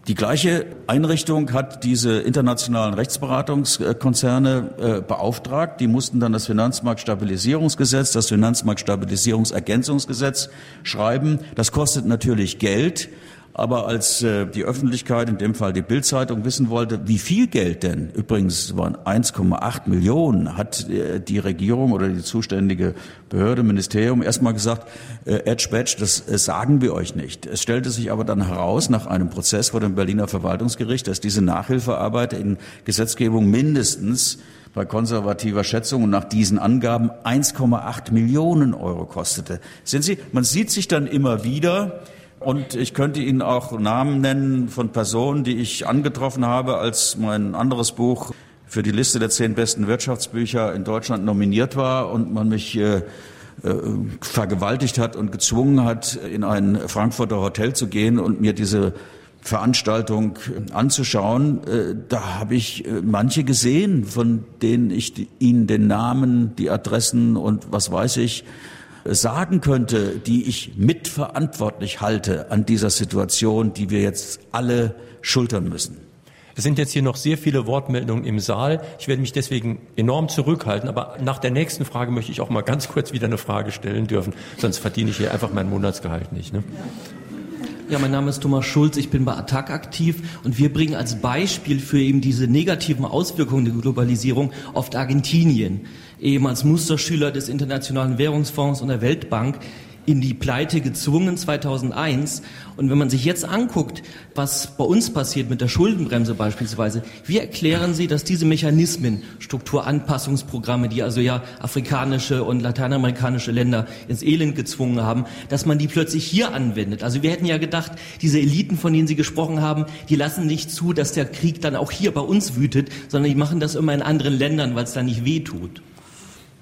Die gleiche Einrichtung hat diese internationalen Rechtsberatungskonzerne äh, beauftragt. Die mussten dann das Finanzmarktstabilisierungsgesetz, das Finanzmarktstabilisierungsergänzungsgesetz schreiben. Das kostet natürlich Geld. Aber als äh, die Öffentlichkeit, in dem Fall die Bildzeitung, wissen wollte, wie viel Geld denn, übrigens waren 1,8 Millionen, hat äh, die Regierung oder die zuständige Behörde, Ministerium erstmal gesagt, äh, Edge Badge, das äh, sagen wir euch nicht. Es stellte sich aber dann heraus, nach einem Prozess vor dem Berliner Verwaltungsgericht, dass diese Nachhilfearbeit in Gesetzgebung mindestens bei konservativer Schätzung und nach diesen Angaben 1,8 Millionen Euro kostete. Sehen Sie, man sieht sich dann immer wieder, und ich könnte Ihnen auch Namen nennen von Personen, die ich angetroffen habe, als mein anderes Buch für die Liste der zehn besten Wirtschaftsbücher in Deutschland nominiert war und man mich äh, äh, vergewaltigt hat und gezwungen hat, in ein Frankfurter Hotel zu gehen und mir diese Veranstaltung anzuschauen. Äh, da habe ich äh, manche gesehen, von denen ich Ihnen den Namen, die Adressen und was weiß ich sagen könnte, die ich mitverantwortlich halte an dieser Situation, die wir jetzt alle schultern müssen. Es sind jetzt hier noch sehr viele Wortmeldungen im Saal. Ich werde mich deswegen enorm zurückhalten. Aber nach der nächsten Frage möchte ich auch mal ganz kurz wieder eine Frage stellen dürfen. Sonst verdiene ich hier einfach mein Monatsgehalt nicht. Ne? Ja, mein Name ist Thomas Schulz, ich bin bei Attac aktiv und wir bringen als Beispiel für eben diese negativen Auswirkungen der Globalisierung oft Argentinien eben als Musterschüler des Internationalen Währungsfonds und der Weltbank. in die Pleite gezwungen 2001. Und wenn man sich jetzt anguckt, was bei uns passiert mit der Schuldenbremse beispielsweise, wie erklären Sie, dass diese Mechanismen, Strukturanpassungsprogramme, die also ja afrikanische und lateinamerikanische Länder ins Elend gezwungen haben, dass man die plötzlich hier anwendet? Also wir hätten ja gedacht, diese Eliten, von denen Sie gesprochen haben, die lassen nicht zu, dass der Krieg dann auch hier bei uns wütet, sondern die machen das immer in anderen Ländern, weil es da nicht weh tut.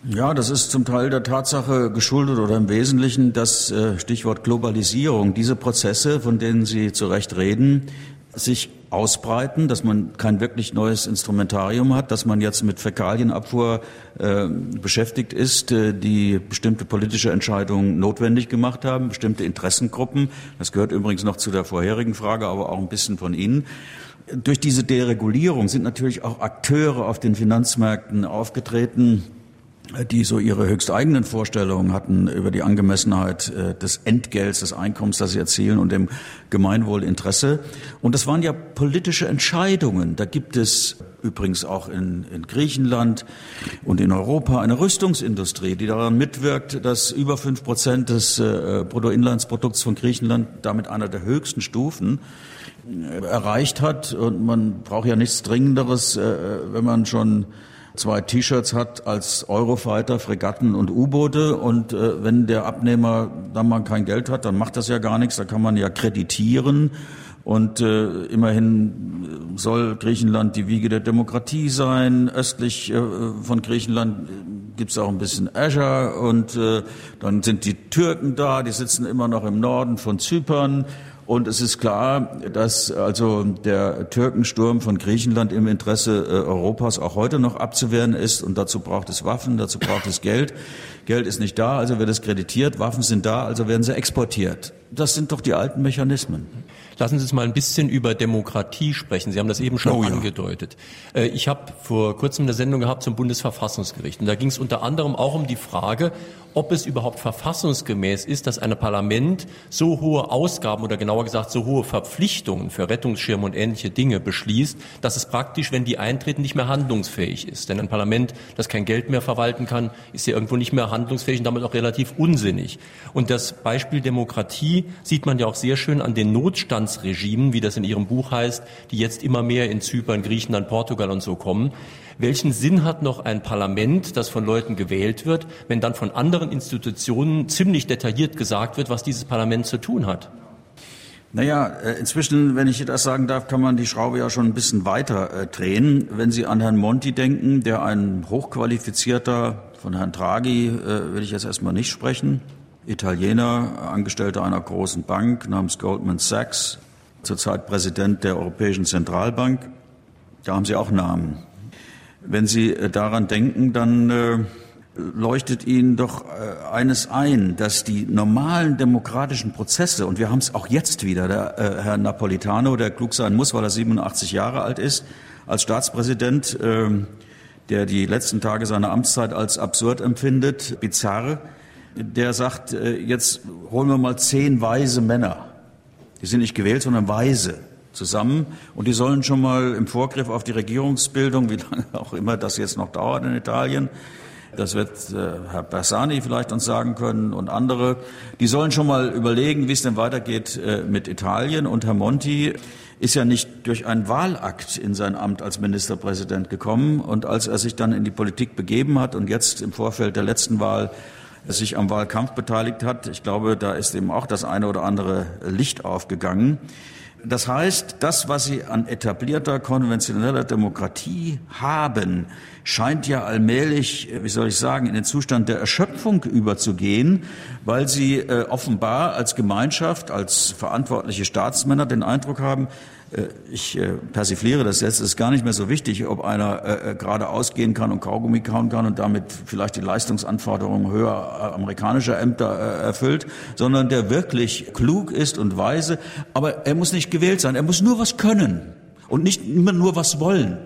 Ja, das ist zum Teil der Tatsache geschuldet oder im Wesentlichen das äh, Stichwort Globalisierung. Diese Prozesse, von denen Sie zu Recht reden, sich ausbreiten, dass man kein wirklich neues Instrumentarium hat, dass man jetzt mit Fäkalienabfuhr äh, beschäftigt ist, äh, die bestimmte politische Entscheidungen notwendig gemacht haben, bestimmte Interessengruppen. Das gehört übrigens noch zu der vorherigen Frage, aber auch ein bisschen von Ihnen. Durch diese Deregulierung sind natürlich auch Akteure auf den Finanzmärkten aufgetreten, die so ihre höchst eigenen Vorstellungen hatten über die Angemessenheit äh, des Entgelts, des Einkommens, das sie erzielen und dem Gemeinwohlinteresse. Und das waren ja politische Entscheidungen. Da gibt es übrigens auch in, in Griechenland und in Europa eine Rüstungsindustrie, die daran mitwirkt, dass über fünf Prozent des äh, Bruttoinlandsprodukts von Griechenland damit einer der höchsten Stufen äh, erreicht hat. Und man braucht ja nichts Dringenderes, wenn man schon zwei T-Shirts hat als Eurofighter, Fregatten und U-Boote. Und äh, wenn der Abnehmer dann mal kein Geld hat, dann macht das ja gar nichts. Da kann man ja kreditieren. Und äh, immerhin soll Griechenland die Wiege der Demokratie sein. Östlich äh, von Griechenland gibt's auch ein bisschen Azure. Und äh, dann sind die Türken da, die sitzen immer noch im Norden von Zypern. Und es ist klar, dass also der Türkensturm von Griechenland im Interesse äh, Europas auch heute noch abzuwehren ist. Und dazu braucht es Waffen, dazu braucht es Geld. Geld ist nicht da, also wird es kreditiert. Waffen sind da, also werden sie exportiert. Das sind doch die alten Mechanismen. Lassen Sie uns mal ein bisschen über Demokratie sprechen. Sie haben das eben schon oh, angedeutet. Ja. Äh, ich habe vor kurzem eine Sendung gehabt zum Bundesverfassungsgericht. Und da ging es unter anderem auch um die Frage, ob es überhaupt verfassungsgemäß ist, dass ein Parlament so hohe Ausgaben oder genauer gesagt so hohe Verpflichtungen für Rettungsschirme und ähnliche Dinge beschließt, dass es praktisch, wenn die eintreten, nicht mehr handlungsfähig ist. Denn ein Parlament, das kein Geld mehr verwalten kann, ist ja irgendwo nicht mehr handlungsfähig und damit auch relativ unsinnig. Und das Beispiel Demokratie sieht man ja auch sehr schön an den Notstandsregimen, wie das in Ihrem Buch heißt, die jetzt immer mehr in Zypern, Griechenland, Portugal und so kommen. Welchen Sinn hat noch ein Parlament, das von Leuten gewählt wird, wenn dann von anderen Institutionen ziemlich detailliert gesagt wird, was dieses Parlament zu tun hat? Naja, äh, inzwischen, wenn ich das sagen darf, kann man die Schraube ja schon ein bisschen weiter äh, drehen. Wenn Sie an Herrn Monti denken, der ein hochqualifizierter, von Herrn Draghi äh, will ich jetzt erstmal nicht sprechen, Italiener, Angestellter einer großen Bank namens Goldman Sachs, zurzeit Präsident der Europäischen Zentralbank, da haben Sie auch Namen. Wenn Sie äh, daran denken, dann äh, leuchtet Ihnen doch äh, eines ein, dass die normalen demokratischen Prozesse, und wir haben es auch jetzt wieder, der Herr Napolitano, der klug sein muss, weil er 87 Jahre alt ist, als Staatspräsident, äh, der die letzten Tage seiner Amtszeit als absurd empfindet, bizarr, der sagt, jetzt holen wir mal zehn weise Männer. Die sind nicht gewählt, sondern weise zusammen. Und die sollen schon mal im Vorgriff auf die Regierungsbildung, wie lange auch immer das jetzt noch dauert in Italien, das wird äh, Herr Bersani vielleicht uns sagen können und andere, die sollen schon mal überlegen, wie es denn weitergeht äh, mit Italien. Und Herr Monti ist ja nicht durch einen Wahlakt in sein Amt als Ministerpräsident gekommen. Und als er sich dann in die Politik begeben hat und jetzt im Vorfeld der letzten Wahl sich am Wahlkampf beteiligt hat, ich glaube, da ist eben auch das eine oder andere Licht aufgegangen. Das heißt, das, was Sie an etablierter konventioneller Demokratie haben, scheint ja allmählich, wie soll ich sagen, in den Zustand der Erschöpfung überzugehen, weil Sie äh, offenbar als Gemeinschaft, als verantwortliche Staatsmänner den Eindruck haben, äh, ich äh, persifliere das jetzt, es ist gar nicht mehr so wichtig, ob einer äh, gerade ausgehen kann und Kaugummi kauen kann und damit vielleicht die Leistungsanforderungen höher amerikanischer Ämter erfüllt, sondern der wirklich klug ist und weise. Aber er muss nicht gewählt sein, er muss nur was können und nicht immer nur was wollen.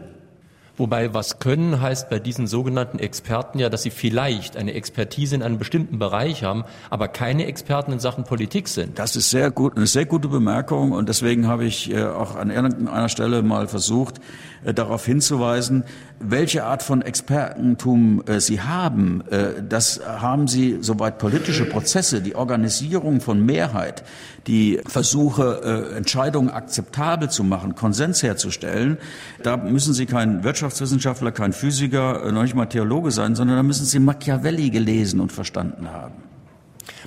Wobei was können heißt bei diesen sogenannten Experten ja, dass sie vielleicht eine Expertise in einem bestimmten Bereich haben, aber keine Experten in Sachen Politik sind. Das ist sehr gut, eine sehr gute Bemerkung und deswegen habe ich äh, auch an irgendeiner Stelle mal versucht, darauf hinzuweisen, welche Art von Expertentum äh, Sie haben. Das haben Sie, soweit politische Prozesse, die Organisierung von Mehrheit, die Versuche, Entscheidungen akzeptabel zu machen, Konsens herzustellen, da müssen Sie kein Wirtschaftswissenschaftler, kein Physiker, noch nicht mal Theologe sein, sondern da müssen Sie Machiavelli gelesen und verstanden haben.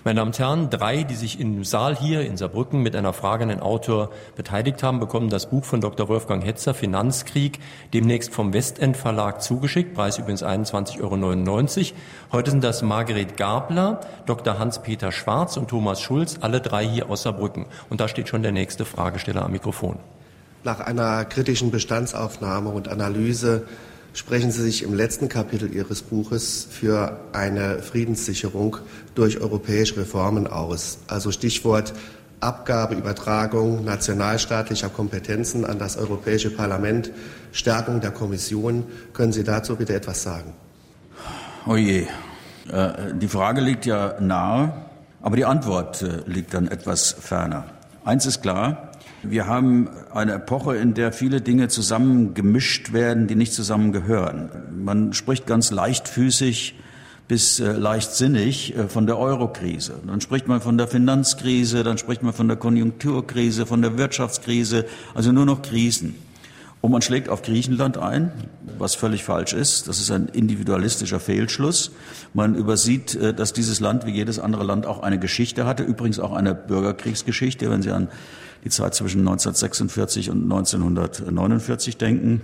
Meine Damen und Herren, drei, die sich im Saal hier in Saarbrücken mit einer Frage an den Autor beteiligt haben, bekommen das Buch von Dr. Wolfgang Hetzer, Finanzkrieg, demnächst vom Westend Verlag zugeschickt, Preis übrigens 21,99 Euro. Heute sind das Margret Gabler, Dr. Hans-Peter Schwarz und Thomas Schulz, alle drei hier aus Saarbrücken. Und da steht schon der nächste Fragesteller am Mikrofon. Nach einer kritischen Bestandsaufnahme und Analyse sprechen Sie sich im letzten Kapitel Ihres Buches für eine Friedenssicherung durch europäische Reformen aus. Also Stichwort Abgabeübertragung nationalstaatlicher Kompetenzen an das Europäische Parlament, Stärkung der Kommission. Können Sie dazu bitte etwas sagen? Oh je. Äh, die Frage liegt ja nahe, aber die Antwort äh, liegt dann etwas ferner. Eins ist klar, wir haben eine Epoche, in der viele Dinge zusammengemischt werden, die nicht zusammengehören. Man spricht ganz leichtfüßig bis äh, leichtsinnig äh, von der Eurokrise. Dann spricht man von der Finanzkrise, dann spricht man von der Konjunkturkrise, von der Wirtschaftskrise, also nur noch Krisen. Und man schlägt auf Griechenland ein, was völlig falsch ist. Das ist ein individualistischer Fehlschluss. Man übersieht, äh, dass dieses Land wie jedes andere Land auch eine Geschichte hatte, übrigens auch eine Bürgerkriegsgeschichte, wenn Sie an die Zeit zwischen 1946 und 1949 denken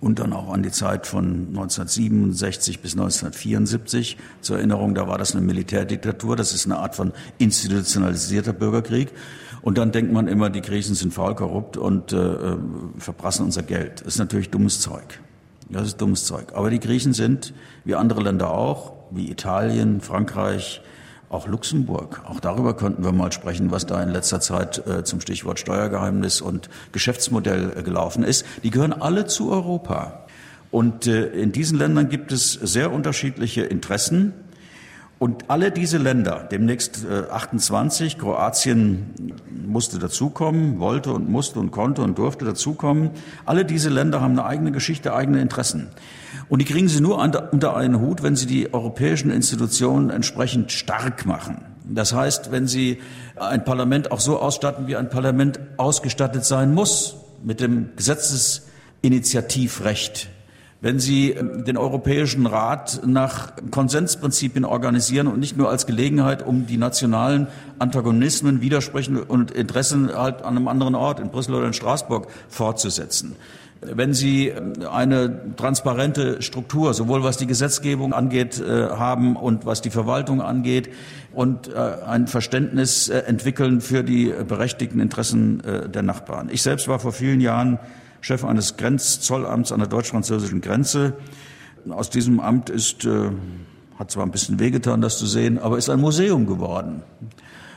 und dann auch an die Zeit von 1967 bis 1974. Zur Erinnerung, da war das eine Militärdiktatur, das ist eine Art von institutionalisierter Bürgerkrieg. Und dann denkt man immer, die Griechen sind faul, korrupt und äh, äh verprassen unser Geld. Das ist natürlich dummes Zeug. Das ist dummes Zeug. Aber die Griechen sind, wie andere Länder auch, wie Italien, Frankreich, auch Luxemburg. Auch darüber könnten wir mal sprechen, was da in letzter Zeit äh, zum Stichwort Steuergeheimnis und Geschäftsmodell äh, gelaufen ist. Die gehören alle zu Europa. Und äh, in diesen Ländern gibt es sehr unterschiedliche Interessen. Und alle diese Länder, demnächst 28, Kroatien musste dazukommen, wollte und musste und konnte und durfte dazukommen, alle diese Länder haben eine eigene Geschichte, eigene Interessen. Und die kriegen sie nur unter einen Hut, wenn sie die europäischen Institutionen entsprechend stark machen. Das heißt, wenn sie ein Parlament auch so ausstatten, wie ein Parlament ausgestattet sein muss, mit dem Gesetzesinitiativrecht, wenn Sie den Europäischen Rat nach Konsensprinzipien organisieren und nicht nur als Gelegenheit, um die nationalen Antagonismen, Widersprechen und Interessen halt an einem anderen Ort, in Brüssel oder in Straßburg, fortzusetzen wenn Sie eine transparente Struktur, sowohl was die Gesetzgebung angeht, äh, haben und was die Verwaltung angeht und äh, ein Verständnis äh, entwickeln für die berechtigten Interessen der Nachbarn. Ich selbst war vor vielen Jahren Chef eines Grenzzollamts an der deutsch-französischen Grenze. Aus diesem Amt ist, hat zwar ein bisschen wehgetan, das zu sehen, aber ist ein Museum geworden.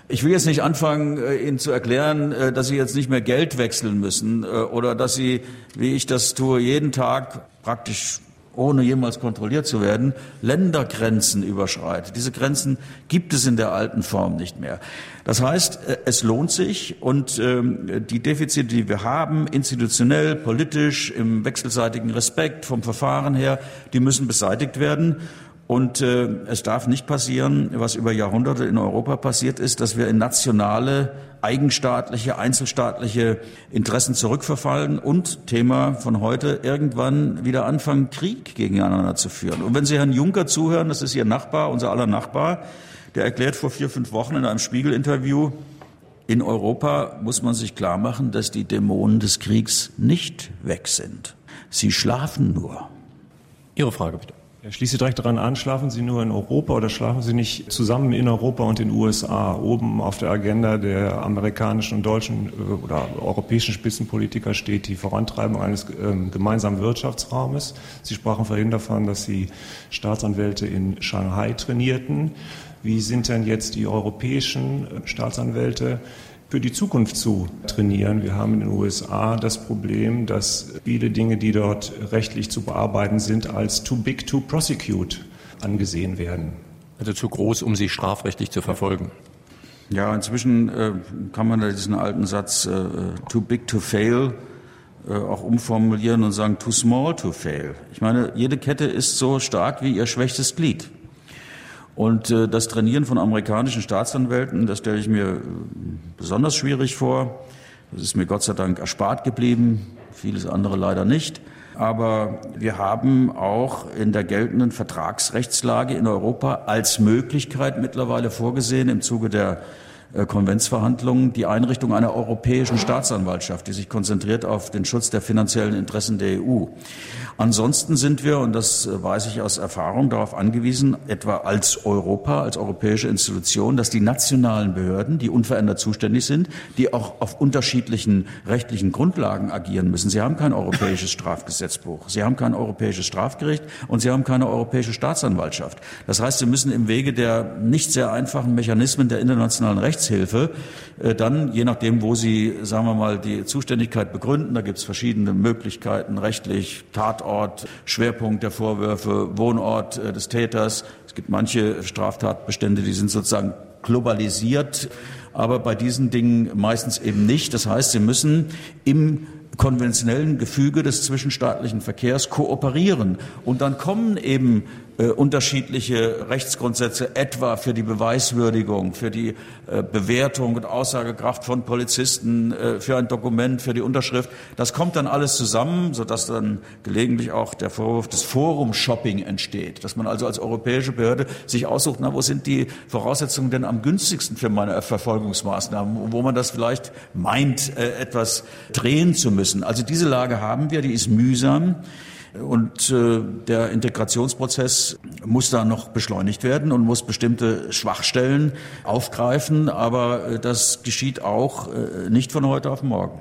Ich will jetzt nicht anfangen, äh, Ihnen zu erklären, äh, dass Sie jetzt nicht mehr Geld wechseln müssen äh, oder dass Sie, wie ich das tue, jeden Tag praktisch ohne jemals kontrolliert zu werden, Ländergrenzen überschreitet. Diese Grenzen gibt es in der alten Form nicht mehr. Das heißt, es lohnt sich und ähm, die Defizite, die wir haben, institutionell, politisch, im wechselseitigen Respekt vom Verfahren her, die müssen beseitigt werden. Und äh, es darf nicht passieren, was über Jahrhunderte in Europa passiert ist, dass wir in nationale, eigenstaatliche, einzelstaatliche Interessen zurückverfallen und Thema von heute irgendwann wieder anfangen, Krieg gegeneinander zu führen. Und wenn Sie Herrn Juncker zuhören, das ist Ihr Nachbar, unser aller Nachbar, der erklärt vor vier, fünf Wochen in einem Spiegelinterview, in Europa muss man sich klar machen, dass die Dämonen des Kriegs nicht weg sind. Sie schlafen nur. Ihre Frage bitte. Schließe direkt daran an, schlafen Sie nur in Europa oder schlafen Sie nicht zusammen in Europa und den USA? Oben auf der Agenda der amerikanischen und deutschen äh, oder europäischen Spitzenpolitiker steht die Vorantreibung eines ähm, gemeinsamen Wirtschaftsraumes. Sie sprachen vorhin davon, dass Sie Staatsanwälte in Shanghai trainierten. Wie sind denn jetzt die europäischen äh, Staatsanwälte für die Zukunft zu trainieren. Wir haben in den USA das Problem, dass viele Dinge, die dort rechtlich zu bearbeiten sind, als too big to prosecute angesehen werden. Also zu groß, um sie strafrechtlich zu verfolgen. Ja, inzwischen äh, kann man diesen alten Satz äh, too big to fail äh, auch umformulieren und sagen too small to fail. Ich meine, jede Kette ist so stark wie ihr schwächstes Glied. Und äh, das Trainieren von amerikanischen Staatsanwälten, das stelle ich mir äh, besonders schwierig vor. Das ist mir Gott sei Dank erspart geblieben, vieles andere leider nicht. Aber wir haben auch in der geltenden Vertragsrechtslage in Europa als Möglichkeit mittlerweile vorgesehen im Zuge der Konventsverhandlungen die Einrichtung einer europäischen Staatsanwaltschaft, die sich konzentriert auf den Schutz der finanziellen Interessen der EU. Ansonsten sind wir, und das äh, weiß ich aus Erfahrung, darauf angewiesen, etwa als Europa, als europäische Institution, dass die nationalen Behörden, die unverändert zuständig sind, die auch auf unterschiedlichen rechtlichen Grundlagen agieren müssen. Sie haben kein europäisches Strafgesetzbuch, sie haben kein europäisches Strafgericht und sie haben keine europäische Staatsanwaltschaft. Das heißt, sie müssen im Wege der nicht sehr einfachen Mechanismen der internationalen Rechts Rechtshilfe äh, dann, je nachdem, wo Sie, sagen wir mal, die Zuständigkeit begründen, da gibt es verschiedene Möglichkeiten, rechtlich, Tatort, Schwerpunkt der Vorwürfe, Wohnort äh, des Täters. Es gibt manche Straftatbestände, die sind sozusagen globalisiert, aber bei diesen Dingen meistens eben nicht. Das heißt, Sie müssen im konventionellen Gefüge des zwischenstaatlichen Verkehrs kooperieren. Und dann kommen eben äh, unterschiedliche Rechtsgrundsätze, etwa für die Beweiswürdigung, für die äh, Bewertung und Aussagekraft von Polizisten, äh, für ein Dokument, für die Unterschrift. Das kommt dann alles zusammen, sodass dann gelegentlich auch der Vorwurf des Forum-Shopping entsteht, dass man also als europäische Behörde sich aussucht, na, wo sind die Voraussetzungen denn am günstigsten für meine Verfolgungsmaßnahmen, wo man das vielleicht meint, äh, etwas drehen zu müssen. Also diese Lage haben wir, die ist mühsam. Und äh, der Integrationsprozess muss da noch beschleunigt werden und muss bestimmte Schwachstellen aufgreifen. Aber äh, das geschieht auch äh, nicht von heute auf morgen.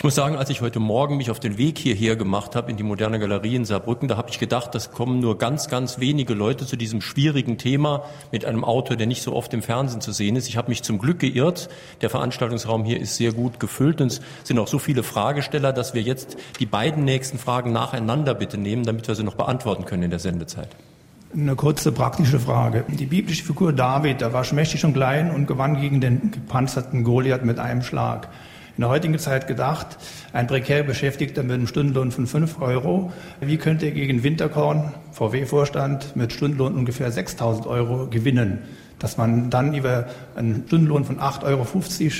Ich muss sagen, als ich heute Morgen mich auf den Weg hierher gemacht habe in die moderne Galerie in Saarbrücken, da habe ich gedacht, das kommen nur ganz, ganz wenige Leute zu diesem schwierigen Thema mit einem Autor, der nicht so oft im Fernsehen zu sehen ist. Ich habe mich zum Glück geirrt. Der Veranstaltungsraum hier ist sehr gut gefüllt und es sind auch so viele Fragesteller, dass wir jetzt die beiden nächsten Fragen nacheinander bitte nehmen, damit wir sie noch beantworten können in der Sendezeit. Eine kurze praktische Frage. Die biblische Figur David, der war schmächtig und klein und gewann gegen den gepanzerten Goliath mit einem Schlag in der heutigen Zeit gedacht, ein prekär Beschäftigter mit einem Stundenlohn von 5 Euro, wie könnte er gegen Winterkorn, VW-Vorstand, mit Stundenlohn ungefähr 6.000 Euro gewinnen? Dass man dann über einen Stundenlohn von 8,50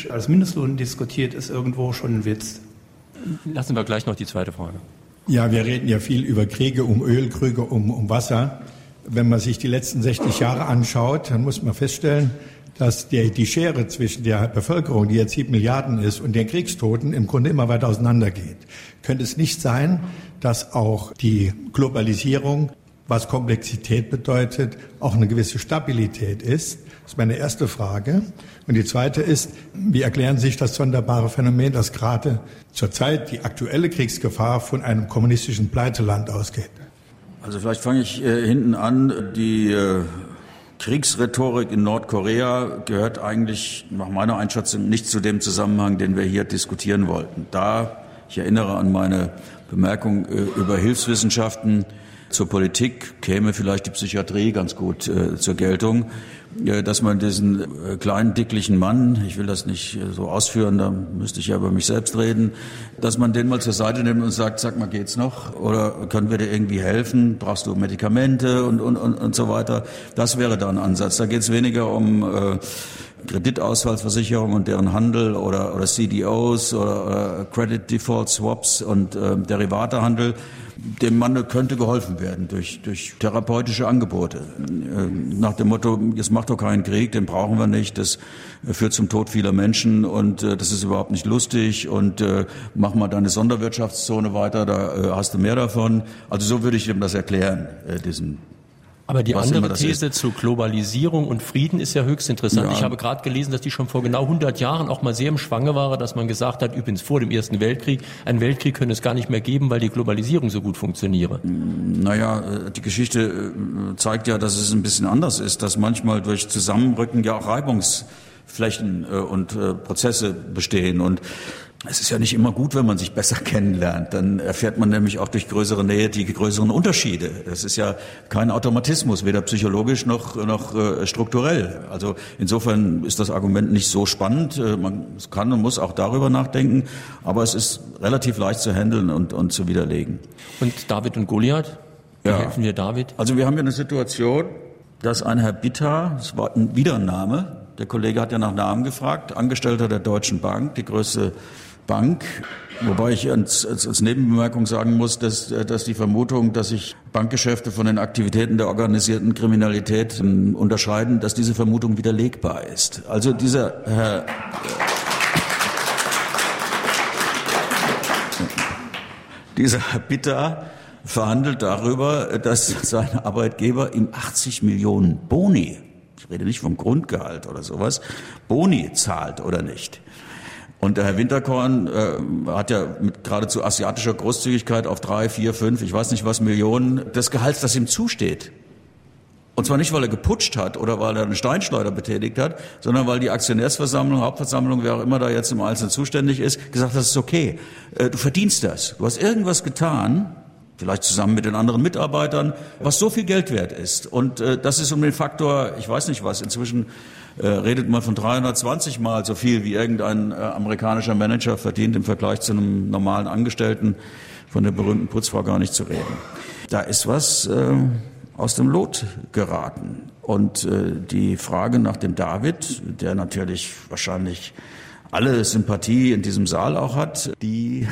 Euro als Mindestlohn diskutiert, ist irgendwo schon ein Witz. Lassen wir gleich noch die zweite Frage. Ja, wir reden ja viel über Kriege um Öl, Kriege um, um Wasser. Wenn man sich die letzten 60 Jahre anschaut, dann muss man feststellen, dass der, die Schere zwischen der Bevölkerung, die jetzt sieben Milliarden ist, und den Kriegstoten im Grunde immer weiter auseinandergeht. Könnte es nicht sein, dass auch die Globalisierung, was Komplexität bedeutet, auch eine gewisse Stabilität ist? Das ist meine erste Frage. Und die zweite ist, wie erklären Sie sich das sonderbare Phänomen, dass gerade zurzeit die aktuelle Kriegsgefahr von einem kommunistischen Pleiteland ausgeht? Also vielleicht fange ich äh, hinten an. Die äh, Kriegsrhetorik in Nordkorea gehört eigentlich nach meiner Einschätzung nicht zu dem Zusammenhang, den wir hier diskutieren wollten. Da, ich erinnere an meine Bemerkung äh, über Hilfswissenschaften zur Politik, käme vielleicht die Psychiatrie ganz gut äh, zur Geltung dass man diesen äh, kleinen, dicklichen Mann, ich will das nicht äh, so ausführen, da müsste ich ja über mich selbst reden, dass man den mal zur Seite nimmt und sagt, sag mal, geht's noch? Oder können wir dir irgendwie helfen? Brauchst du Medikamente und, und, und, und so weiter? Das wäre da ein Ansatz. Da geht es weniger um äh, Kreditausfallsversicherung und deren Handel oder, oder CDOs oder, oder Credit Default Swaps und äh, Derivatehandel dem Mann könnte geholfen werden durch, durch therapeutische Angebote. Äh, nach dem Motto, es macht doch keinen Krieg, den brauchen wir nicht, das führt zum Tod vieler Menschen und äh, das ist überhaupt nicht lustig und äh, mach mal deine Sonderwirtschaftszone weiter, da hast du mehr davon. Also so würde ich ihm das erklären, diesen aber die andere These ist. zu Globalisierung und Frieden ist ja höchst interessant. Ja. Ich habe gerade gelesen, dass die schon vor genau 100 Jahren auch mal sehr im Schwange war, dass man gesagt hat, übrigens vor dem Ersten Weltkrieg, einen Weltkrieg könne es gar nicht mehr geben, weil die Globalisierung so gut funktioniere. Naja, äh, die Geschichte äh, zeigt ja, dass es ein bisschen anders ist, dass manchmal durch Zusammenrücken ja auch Reibungs Flächen äh, und Prozesse bestehen. Und es ist ja nicht immer gut, wenn man sich besser kennenlernt. Dann erfährt man nämlich auch durch größere Nähe die größeren Unterschiede. Das ist ja kein Automatismus, weder psychologisch noch, noch äh, strukturell. Also insofern ist das Argument nicht so spannend. Äh, man kann und muss auch darüber nachdenken, aber es ist relativ leicht zu handeln und, und zu widerlegen. Und David und Goliath? Wie ja. helfen wir David? Also wir haben hier eine Situation, dass ein Herr Bitter, das war ein, wieder ein Name, der Kollege hat ja nach Namen gefragt, Angestellter der Deutschen Bank, die größte Bank. Wobei ich als, als, als Nebenbemerkung sagen muss, dass, dass die Vermutung, dass sich Bankgeschäfte von den Aktivitäten der organisierten Kriminalität ähm, unterscheiden, dass diese Vermutung widerlegbar ist. Also dieser Herr. Dieser Herr Bitter verhandelt darüber, dass sein Arbeitgeber ihm 80 Millionen Boni, ich rede nicht vom Grundgehalt oder sowas, Boni zahlt oder nicht. Und der Herr Winterkorn äh, hat ja mit geradezu asiatischer Großzügigkeit auf drei, vier, fünf, ich weiß nicht was, Millionen des Gehalts, das ihm zusteht. Und zwar nicht, weil er geputscht hat oder weil er eine Steinschleuder betätigt hat, sondern weil die Aktionärsversammlung, Hauptversammlung, wer auch immer da jetzt im Einzelnen zuständig ist, gesagt hat, das ist okay. Äh, du verdienst das. Du hast irgendwas getan, vielleicht zusammen mit den anderen Mitarbeitern, was so viel Geld wert ist. Und äh, das ist um den Faktor, ich weiß nicht was, inzwischen äh, redet man von 320 Mal so viel, wie irgendein äh, amerikanischer Manager verdient im Vergleich zu einem normalen Angestellten, von der berühmten Putzfrau gar nicht zu reden. Da ist was äh, aus dem Lot geraten. Und äh, die Frage nach dem David, der natürlich wahrscheinlich alle Sympathie in diesem Saal auch hat, die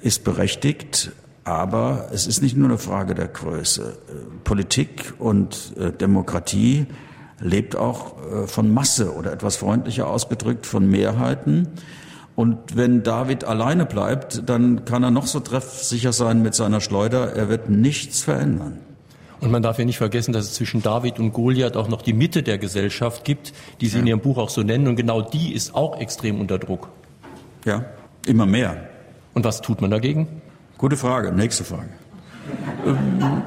ist berechtigt, aber es ist nicht nur eine Frage der Größe. Äh, Politik und äh, Demokratie lebt auch äh, von Masse oder etwas freundlicher ausgedrückt von Mehrheiten. Und wenn David alleine bleibt, dann kann er noch so treffsicher sein mit seiner Schleuder, er wird nichts verändern. Und man darf ja nicht vergessen, dass es zwischen David und Goliath auch noch die Mitte der Gesellschaft gibt, die Sie ja. in Ihrem Buch auch so nennen. Und genau die ist auch extrem unter Druck. Ja, immer mehr. Und was tut man dagegen? Gute Frage. Nächste Frage. Ähm,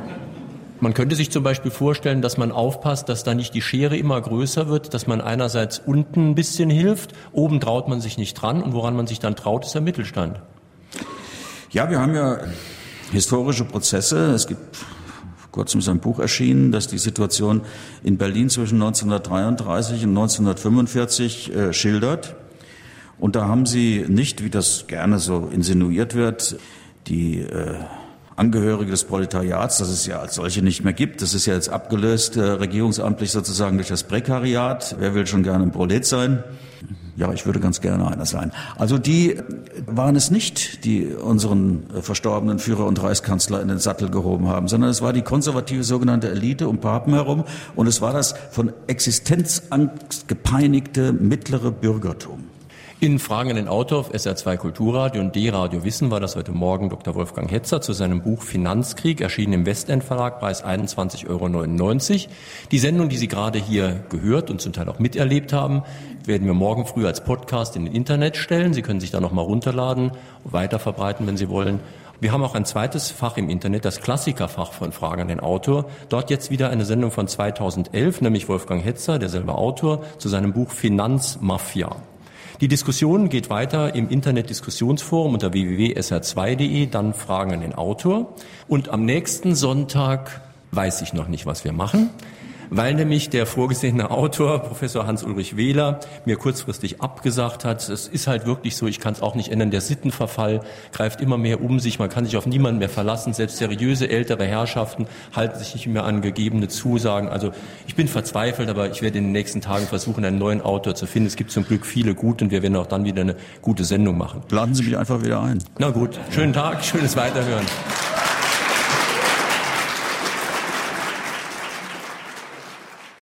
man könnte sich zum Beispiel vorstellen, dass man aufpasst, dass da nicht die Schere immer größer wird, dass man einerseits unten ein bisschen hilft, oben traut man sich nicht dran und woran man sich dann traut, ist der Mittelstand. Ja, wir haben ja historische Prozesse. Es gibt kurzem ist ein Buch erschienen, das die Situation in Berlin zwischen 1933 und 1945 äh, schildert. Und da haben sie nicht, wie das gerne so insinuiert wird, die äh, Angehörige des Proletariats, das es ja als solche nicht mehr gibt. Das ist ja jetzt abgelöst, äh, regierungsamtlich sozusagen durch das Prekariat. Wer will schon gerne ein Prolet sein? Ja, ich würde ganz gerne einer sein. Also die waren es nicht, die unseren äh, verstorbenen Führer und Reichskanzler in den Sattel gehoben haben, sondern es war die konservative sogenannte Elite um Papen herum und es war das von Existenzangst gepeinigte mittlere Bürgertum. In Fragen an den Autor auf SR2 Kulturradio und D-Radio Wissen war das heute Morgen Dr. Wolfgang Hetzer zu seinem Buch Finanzkrieg, erschienen im Westend Verlag, Preis 21,99 Euro. Die Sendung, die Sie gerade hier gehört und zum Teil auch miterlebt haben, werden wir morgen früh als Podcast in den Internet stellen. Sie können sich da nochmal runterladen, weiter verbreiten, wenn Sie wollen. Wir haben auch ein zweites Fach im Internet, das Klassikerfach von Fragen an den Autor. Dort jetzt wieder eine Sendung von 2011, nämlich Wolfgang Hetzer, derselbe Autor, zu seinem Buch Finanzmafia. Die Diskussion geht weiter im Internet-Diskussionsforum unter www.sr2.de, dann Fragen an den Autor. Und am nächsten Sonntag weiß ich noch nicht, was wir machen weil nämlich der vorgesehene Autor, Professor Hans-Ulrich Wähler, mir kurzfristig abgesagt hat. Es ist halt wirklich so, ich kann es auch nicht ändern, der Sittenverfall greift immer mehr um sich, man kann sich auf niemanden mehr verlassen, selbst seriöse ältere Herrschaften halten sich nicht mehr an gegebene Zusagen. Also ich bin verzweifelt, aber ich werde in den nächsten Tagen versuchen, einen neuen Autor zu finden. Es gibt zum Glück viele gute und wir werden auch dann wieder eine gute Sendung machen. Laden Sie mich einfach wieder ein. Na gut, schönen Tag, schönes Weiterhören.